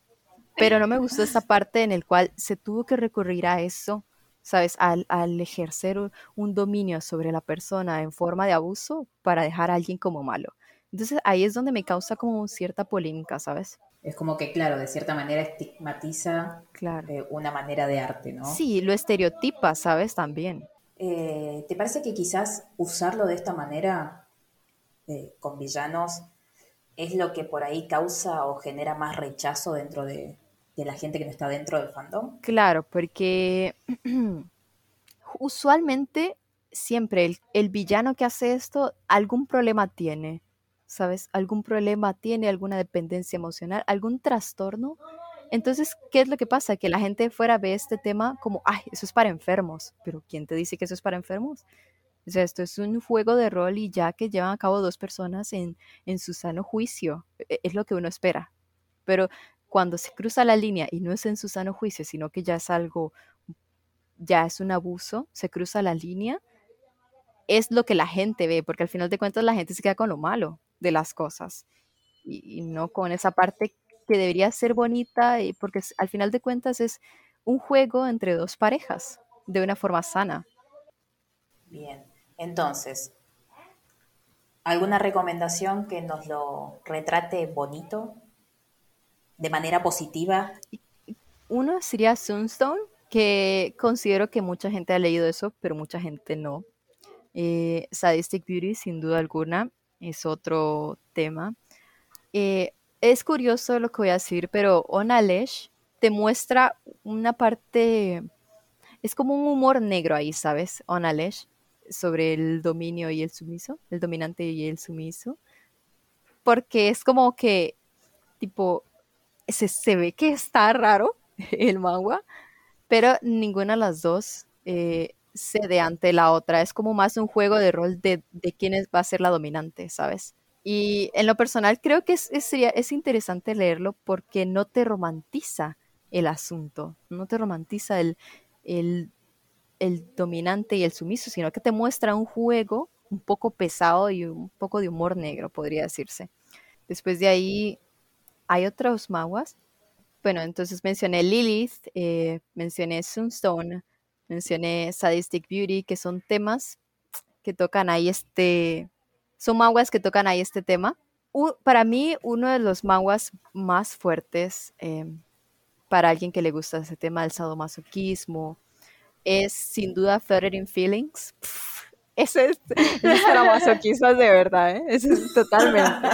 C: pero no me gustó esta parte en el cual se tuvo que recurrir a eso ¿sabes? Al, al ejercer un, un dominio sobre la persona en forma de abuso para dejar a alguien como malo. Entonces ahí es donde me causa como cierta polémica, ¿sabes?
B: Es como que, claro, de cierta manera estigmatiza
C: Claro.
B: eh, una manera de arte, ¿no?
C: Sí, lo estereotipa, ¿sabes? También.
B: Eh, ¿te parece que quizás usarlo de esta manera eh, con villanos es lo que por ahí causa o genera más rechazo dentro de, de la gente que no está dentro del fandom?
C: Claro, porque usualmente siempre el, el villano que hace esto algún problema tiene, ¿sabes? Algún problema tiene, alguna dependencia emocional, algún trastorno. Entonces, ¿qué es lo que pasa? Que la gente fuera ve este tema como, ay, eso es para enfermos. Pero ¿quién te dice que eso es para enfermos? O sea, esto es un juego de rol y ya que llevan a cabo dos personas en, en su sano juicio, e- es lo que uno espera. Pero cuando se cruza la línea y no es en su sano juicio, sino que ya es algo, ya es un abuso, se cruza la línea, es lo que la gente ve, porque al final de cuentas la gente se queda con lo malo de las cosas y, y no con esa parte que debería ser bonita, y porque es- al final de cuentas es un juego entre dos parejas de una forma sana.
B: Bien, entonces, ¿alguna recomendación que nos lo retrate bonito, de manera positiva?
C: Uno sería Sunstone, que considero que mucha gente ha leído eso, pero mucha gente no. Eh, Sadistic Beauty, sin duda alguna, es otro tema. Eh, es curioso lo que voy a decir, pero Onalesh te muestra una parte, es como un humor negro ahí, ¿sabes? Onalesh, sobre el dominio y el sumiso, el dominante y el sumiso, porque es como que, tipo, se, se ve que está raro el manga, pero ninguna de las dos eh, cede ante la otra. Es como más un juego de rol de, de quién va a ser la dominante, ¿sabes? Y en lo personal creo que es, sería- es interesante leerlo porque no te romantiza el asunto, no te romantiza el, el, el dominante y el sumiso, sino que te muestra un juego un poco pesado y un poco de humor negro, podría decirse. Después de ahí hay otros manguas bueno, entonces mencioné Lilith, eh, mencioné Sunstone, mencioné Sadistic Beauty, que son temas que tocan ahí este, son manguas que tocan ahí este tema. U- para mí, uno de los manguas más fuertes eh, para alguien que le gusta ese tema del sadomasoquismo es sin duda Fluttering Feelings. Pff, ese es, ese es para masoquistas de verdad, ¿eh? Es totalmente.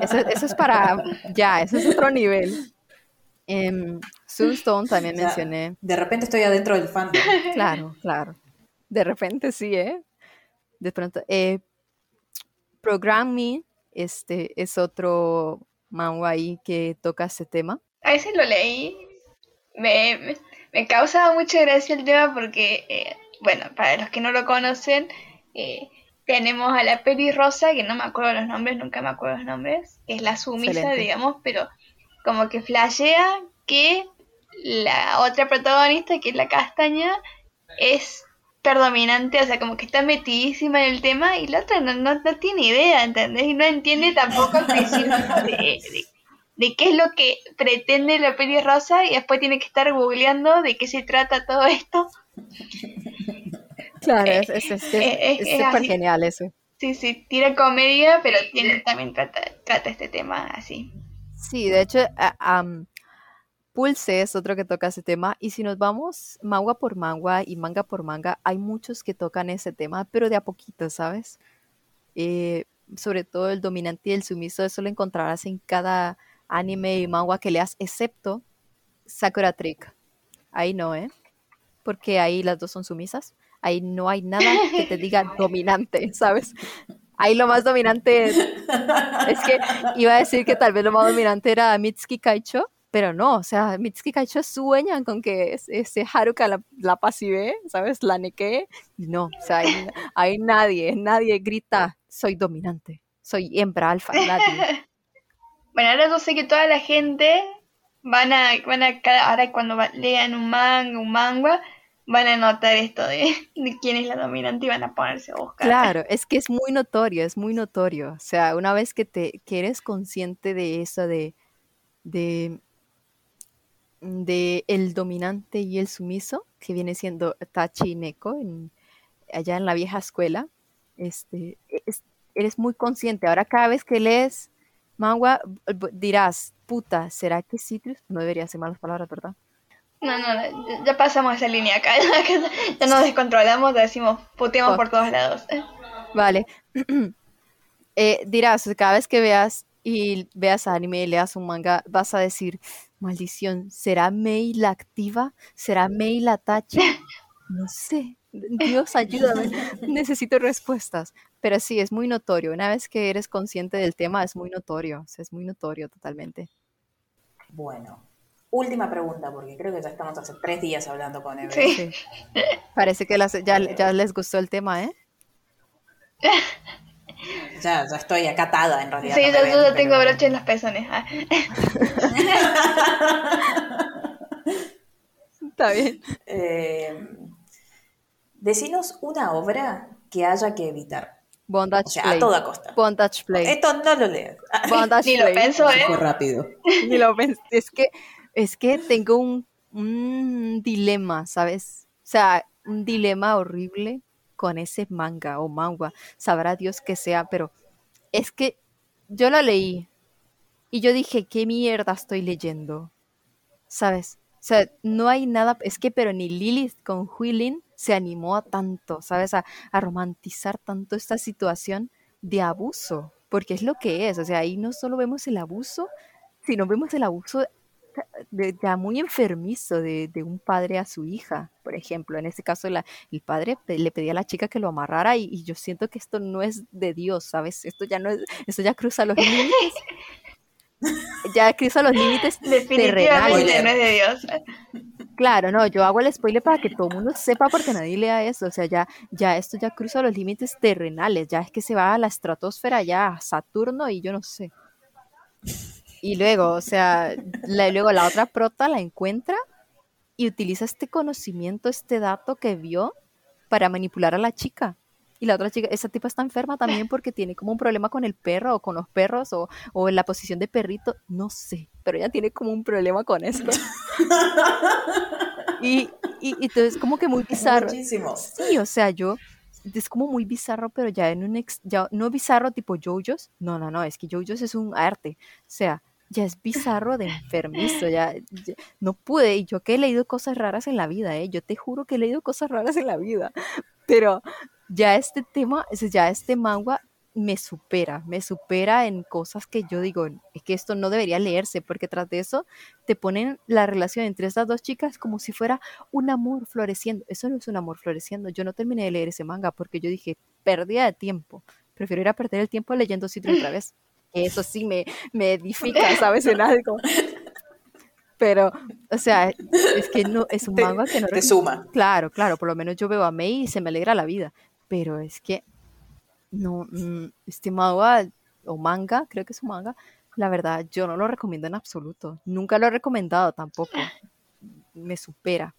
C: Eso, eso es para, ya, eso es otro nivel. Em, Sunstone también
B: O sea,
C: mencioné.
B: de repente estoy adentro del fandom.
C: Claro, claro. De repente sí, ¿eh? De pronto. Eh, Program Me este, es otro manga ahí que toca este tema.
A: A veces lo leí. Me, me, me causa mucha gracia el tema porque, eh, bueno, para los que no lo conocen, eh, tenemos a la peli rosa, que no me acuerdo los nombres, nunca me acuerdo los nombres, que es la sumisa,
C: Excelente.
A: digamos, pero como que flashea que la otra protagonista, que es la castaña, es predominante, o sea, como que está metidísima en el tema y la otra no, no, no tiene idea, ¿entendés? Y no entiende tampoco al principio de, de- de qué es lo que pretende la peli rosa y después tiene que estar googleando de qué se trata todo esto.
C: Claro,
A: Eh,
C: es es- es-
A: eh,
C: es
A: es
C: súper genial eso.
A: Sí, sí, tira comedia, pero tiene, también trata, trata este tema así.
C: Sí, de hecho, am, Pulse es otro que toca ese tema. Y si nos vamos manga por manga y manga por manga, hay muchos que tocan ese tema, pero de a poquito, ¿sabes? Eh, sobre todo el dominante y el sumiso, eso lo encontrarás en cada anime y manga que leas, excepto Sakura Trick. Ahí no, ¿eh? Porque ahí las dos son sumisas. Ahí no hay nada que te diga dominante, ¿sabes? Ahí lo más dominante es, es que iba a decir que tal vez lo más dominante era Mitsuki Kaicho, pero no, o sea, Mitsuki Kaicho sueñan con que es- ese Haruka la, la pasive, ¿sabes? La neque. Y no, o sea, ahí, ahí nadie, nadie grita, soy dominante, soy hembra alfa, nadie.
A: Bueno, ahora yo sé que toda la gente van a, van a ahora cuando lean un manga, un manga, van a notar esto de, quién es la dominante y van a ponerse a buscar.
C: Claro, es que es muy notorio, es muy notorio. O sea, una vez que te que eres consciente de eso, de, de de el dominante y el sumiso, que viene siendo Tachi y Neko en- allá en la vieja escuela. Este, es- eres muy consciente. Ahora cada vez que lees manga dirás, puta, ¿será que Citrus? No debería ser malas palabras, ¿verdad?
A: No, no, no, ya- pasamos esa línea acá. Ya nos descontrolamos, decimos, puteamos
C: Fuck.
A: por todos lados.
C: Vale. Eh, dirás, cada vez que veas y veas anime y leas un manga, vas a decir, maldición, ¿será Mei la activa? ¿Será Mei la tachi? No sé. Dios, ayúdame. Necesito respuestas. Pero sí, es muy notorio. Una vez que eres consciente del tema, es muy notorio. O sea, es muy notorio totalmente.
D: Bueno, última pregunta, porque creo que ya estamos hace tres días hablando con Eve.
A: Sí.
C: Sí. Parece que las- ya, ya les gustó el tema, ¿eh?
D: Ya, ya estoy acá atada en realidad.
A: Sí,
D: no
A: yo,
D: ven,
A: yo ya tengo
D: pero-
A: broche en los pezones. ah.
C: Está bien.
D: Eh, decinos una obra que haya que evitar.
C: Bondage
D: O sea,
C: Play.
D: a toda costa.
C: Bondage Play.
D: Esto no lo leas.
C: Bondage
A: Ni lo
C: Play.
A: pienso,
B: Eso
A: ¿eh?
B: rápido.
C: Ni lo pensé. Es que, es que tengo un, dilema, ¿sabes? O sea, un dilema horrible con ese manga o manga. Sabrá Dios que sea, pero es que yo la leí y yo dije, ¿qué mierda estoy leyendo? ¿Sabes? O sea, no hay nada, es que pero ni Lilith con Huilin se animó a tanto, ¿sabes? A, a romantizar tanto esta situación de abuso, porque es lo que es, o sea, ahí no solo vemos el abuso, sino vemos el abuso de- ya muy enfermizo de, de un padre a su hija, por ejemplo. En este caso, la- el padre pe- le pedía a la chica que lo amarrara y, y yo siento que esto no es de Dios, ¿sabes? Esto ya no es, esto ya cruza los límites. Ya cruza los límites terrenales.
A: no es de Dios.
C: Claro, no, yo hago el spoiler para que todo el mundo sepa porque nadie lea eso, o sea, ya, ya esto ya cruza los límites terrenales, ya es que se va a la estratosfera, ya a Saturno y yo no sé. Y luego, o sea, la- luego la otra prota la encuentra y utiliza este conocimiento, este dato que vio para manipular a la chica. Y la otra chica, esa tipa está enferma también porque tiene como un problema con el perro o con los perros o, o en la posición de perrito, no sé, pero ella tiene como un problema con esto. Y, y, y entonces como que muy bizarro.
D: Muchísimo.
C: Sí, o sea, yo es como muy bizarro, pero ya en un ex, ya no bizarro tipo JoJo's, no, no, no, es que JoJo's es un arte, o sea, ya es bizarro de enfermizo, ya, ya- no pude, y yo que he leído cosas raras en la vida, eh, yo te juro que he leído cosas raras en la vida, pero ya este tema, ya este manga me supera, me supera en cosas que yo digo, es que esto no debería leerse, porque tras de eso te ponen la relación entre estas dos chicas como si fuera un amor floreciendo. Eso no es un amor floreciendo. Yo no terminé de leer ese manga porque yo dije, pérdida de tiempo. Prefiero ir a perder el tiempo leyendo Citro otra vez. Que Eso sí me, me edifica, ¿sabes? En algo. Pero, o sea, es que no, es un manga que no
D: Te suma.
C: Claro, claro, por lo menos yo veo a Mei y se me alegra la vida. Pero es que no, mm, este manga o manga, creo que es un manga, la verdad, yo no lo recomiendo en absoluto. Nunca lo he recomendado tampoco. Me supera.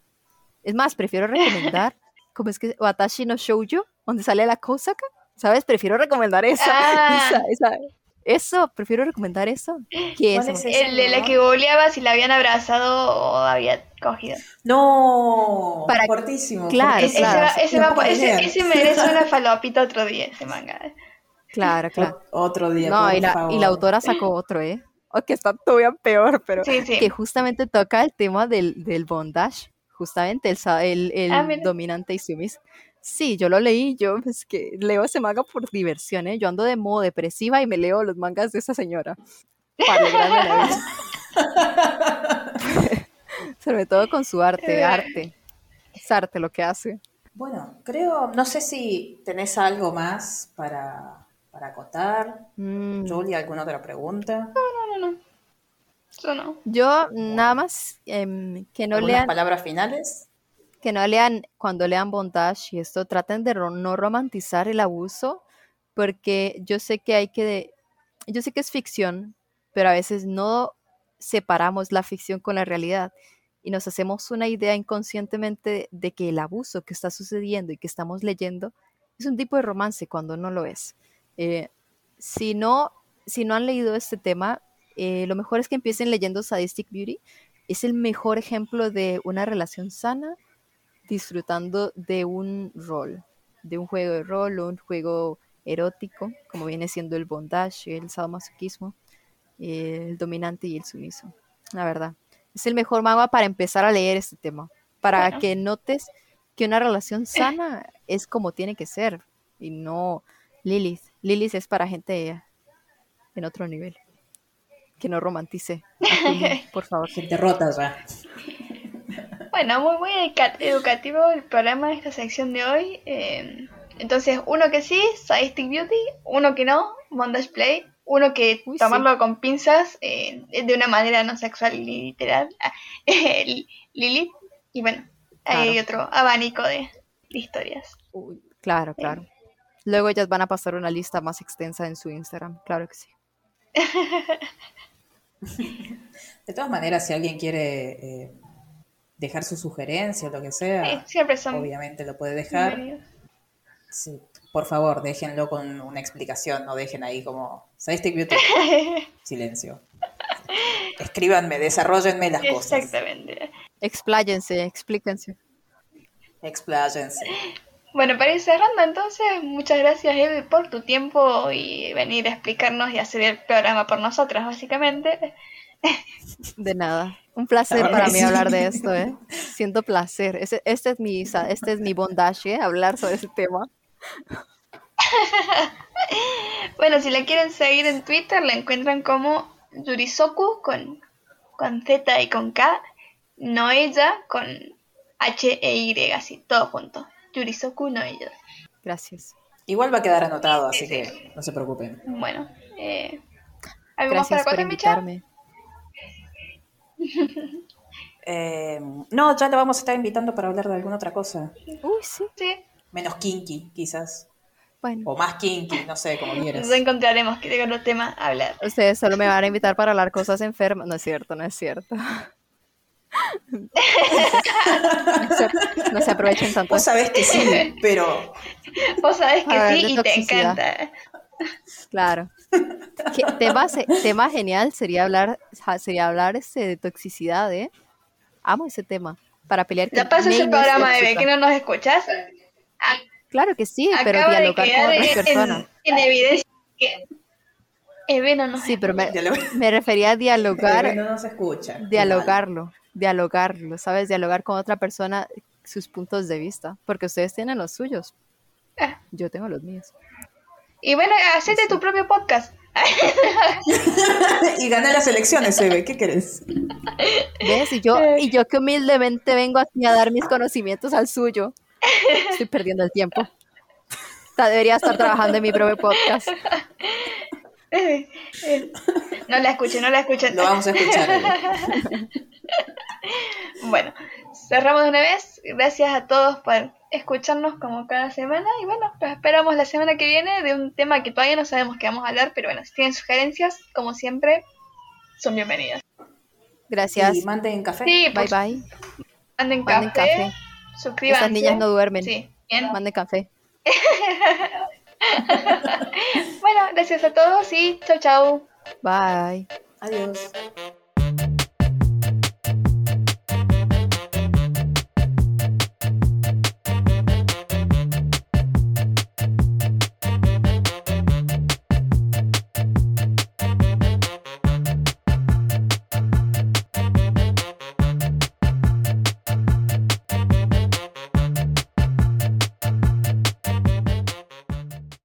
C: Es más, prefiero recomendar, ¿cómo es que? Watashi no Shoujo, donde sale la Kosaka, ¿sabes? Prefiero recomendar esa,
A: Ah.
C: esa, esa- eso, prefiero recomendar eso. Que
D: ¿Cuál
C: eso.
D: es ese?
A: El de la que googleaba si la habían abrazado o había cogido.
D: No,
C: Para-
D: fuertísimo.
C: Claro,
A: Ese, ese
C: claro.
A: va- ese,
D: No
A: va-
D: puedo
A: ese- ese merece una falopita otro día, ese manga.
C: Claro, claro.
D: Otro día,
C: No,
D: por
C: y la,
D: favor.
C: y la autora sacó otro, ¿eh? O que está todavía peor, pero
A: Sí, sí.
C: que justamente toca el tema del, del bondage, justamente el, sa- el, el
A: Ah,
C: dominante y sumis. Sí, yo lo leí, yo es que leo ese manga por diversión, ¿eh? Yo ando de modo depresiva y me leo los mangas de esa señora. Para la vida. Sobre todo con su arte, arte. Es arte lo que hace.
D: Bueno, creo, no sé si tenés algo más para, para acotar.
C: Mm,
D: Julia, ¿alguna otra pregunta?
A: No, no, no. No.
C: Yo nada más em, que no
D: ¿Algunas
C: lean
D: palabras finales?
C: Que no lean, cuando lean bondage y esto, traten de no romantizar el abuso, porque yo sé que hay que, de- yo sé que es ficción, pero a veces no separamos la ficción con la realidad y nos hacemos una idea inconscientemente de que el abuso que está sucediendo y que estamos leyendo es un tipo de romance cuando no lo es. Eh, si no, si no han leído este tema, eh, lo mejor es que empiecen leyendo Sadistic Beauty, es el mejor ejemplo de una relación sana disfrutando de un rol, de un juego de rol o un juego erótico, como viene siendo el bondage, el sadomasoquismo, el dominante y el sumiso. La verdad, es el mejor manga para empezar a leer este tema, para
A: Bueno.
C: que notes que una relación sana es como tiene que ser y no Lilith. Lilith es para gente en otro nivel. Que no romantice. por favor.
B: Gente rota ya.
A: Bueno, muy, muy educa- educativo el programa de esta sección de hoy. eh, entonces, uno que sí, Sadistic Beauty, uno que no, Bondage Play, uno que
C: Uy,
A: tomarlo con pinzas eh, de una manera no sexual y literal, ah, el Lilith, y bueno, hay otro abanico de, de historias.
C: Uy, claro, claro. Luego ellas van a pasar una lista más extensa en su Instagram. Claro que sí.
B: De todas maneras, si alguien quiere eh, dejar su sugerencia o lo que
A: Sí,
B: sea,
A: siempre son
B: obviamente lo puede dejar. Sí, por favor, déjenlo con una explicación, no dejen ahí como Beauty. Silencio. Escríbanme, desarrollenme las cosas.
A: Exactamente.
C: Expláyense, explíquense.
B: Expláyense.
A: Bueno, para ir cerrando entonces, muchas gracias Eve por tu tiempo y venir a explicarnos y hacer el programa por nosotras, básicamente.
C: De nada. Un placer para mí hablar de esto, ¿eh? Siento placer. Este, es mi, este es mi bondage, ¿eh? Hablar sobre ese tema.
A: Bueno, si la quieren seguir en Twitter, la encuentran como Yurisoku con, con Z y con K, Noella con H e Y, así, todo junto. Yurisoku Noella.
C: Gracias.
B: Igual va a quedar anotado, así que no se preocupen.
A: Bueno, eh, ¿algo más
C: Gracias
A: para
C: por
A: contar, Micha?
B: Eh, no, ya lo vamos a estar invitando para hablar de alguna otra cosa.
C: Uy, sí.
A: Sí,
B: Menos kinky, quizás.
C: Bueno,
B: O más kinky, no sé, como quieras.
A: nos encontraremos que tengan los temas a hablar.
C: ustedes solo me van a invitar para hablar cosas enfermas. No es cierto, no es cierto. No se aprovechen tanto.
B: Vos sabés que sí, pero
A: Vos sabés que
C: ver,
A: sí y te encanta.
C: Claro. ¿Qué tema, tema genial sería hablar, sería hablar este, de toxicidad, ¿eh? Amo ese tema. Para pelear
A: Ya
C: con
A: pasó ese programa de que no nos escuchas. A-
C: Claro que sí, pero dialogar con otras
A: en,
C: personas.
A: en evidencia que Eve no nos
C: Sí, pero me,
B: Ya
C: me refería a dialogar,
B: no nos escucha.
C: dialogarlo, dialogarlo, ¿sabes? Dialogar con otra persona sus puntos de vista, porque ustedes tienen los suyos,
A: Ah,
C: yo tengo los míos.
A: Y bueno, hacete tu propio podcast.
B: y gané las elecciones, Eve. ¿Qué querés?
C: ¿Ves? Y yo, y yo que humildemente vengo aquí a dar mis conocimientos al suyo. Estoy perdiendo el tiempo. Debería estar trabajando en mi propio podcast.
A: No la escuchen, no la escuchen.
B: Lo vamos a escuchar. Eve.
A: Bueno, cerramos de una vez. Gracias a todos por escucharnos como cada semana. Y bueno, los esperamos la semana que viene de un tema que todavía no sabemos qué vamos a hablar. Pero bueno, si tienen sugerencias, como siempre, son bienvenidas.
C: Gracias.
B: Y manden café.
A: Sí,
C: Bye
A: pues,
C: bye.
A: manden
C: Manden
A: café,
C: café.
A: suscríbanse.
C: Estas niñas no duermen.
A: Sí, bien.
C: Manden café.
A: Bueno, gracias a todos y chau chau.
C: Bye.
B: Adiós.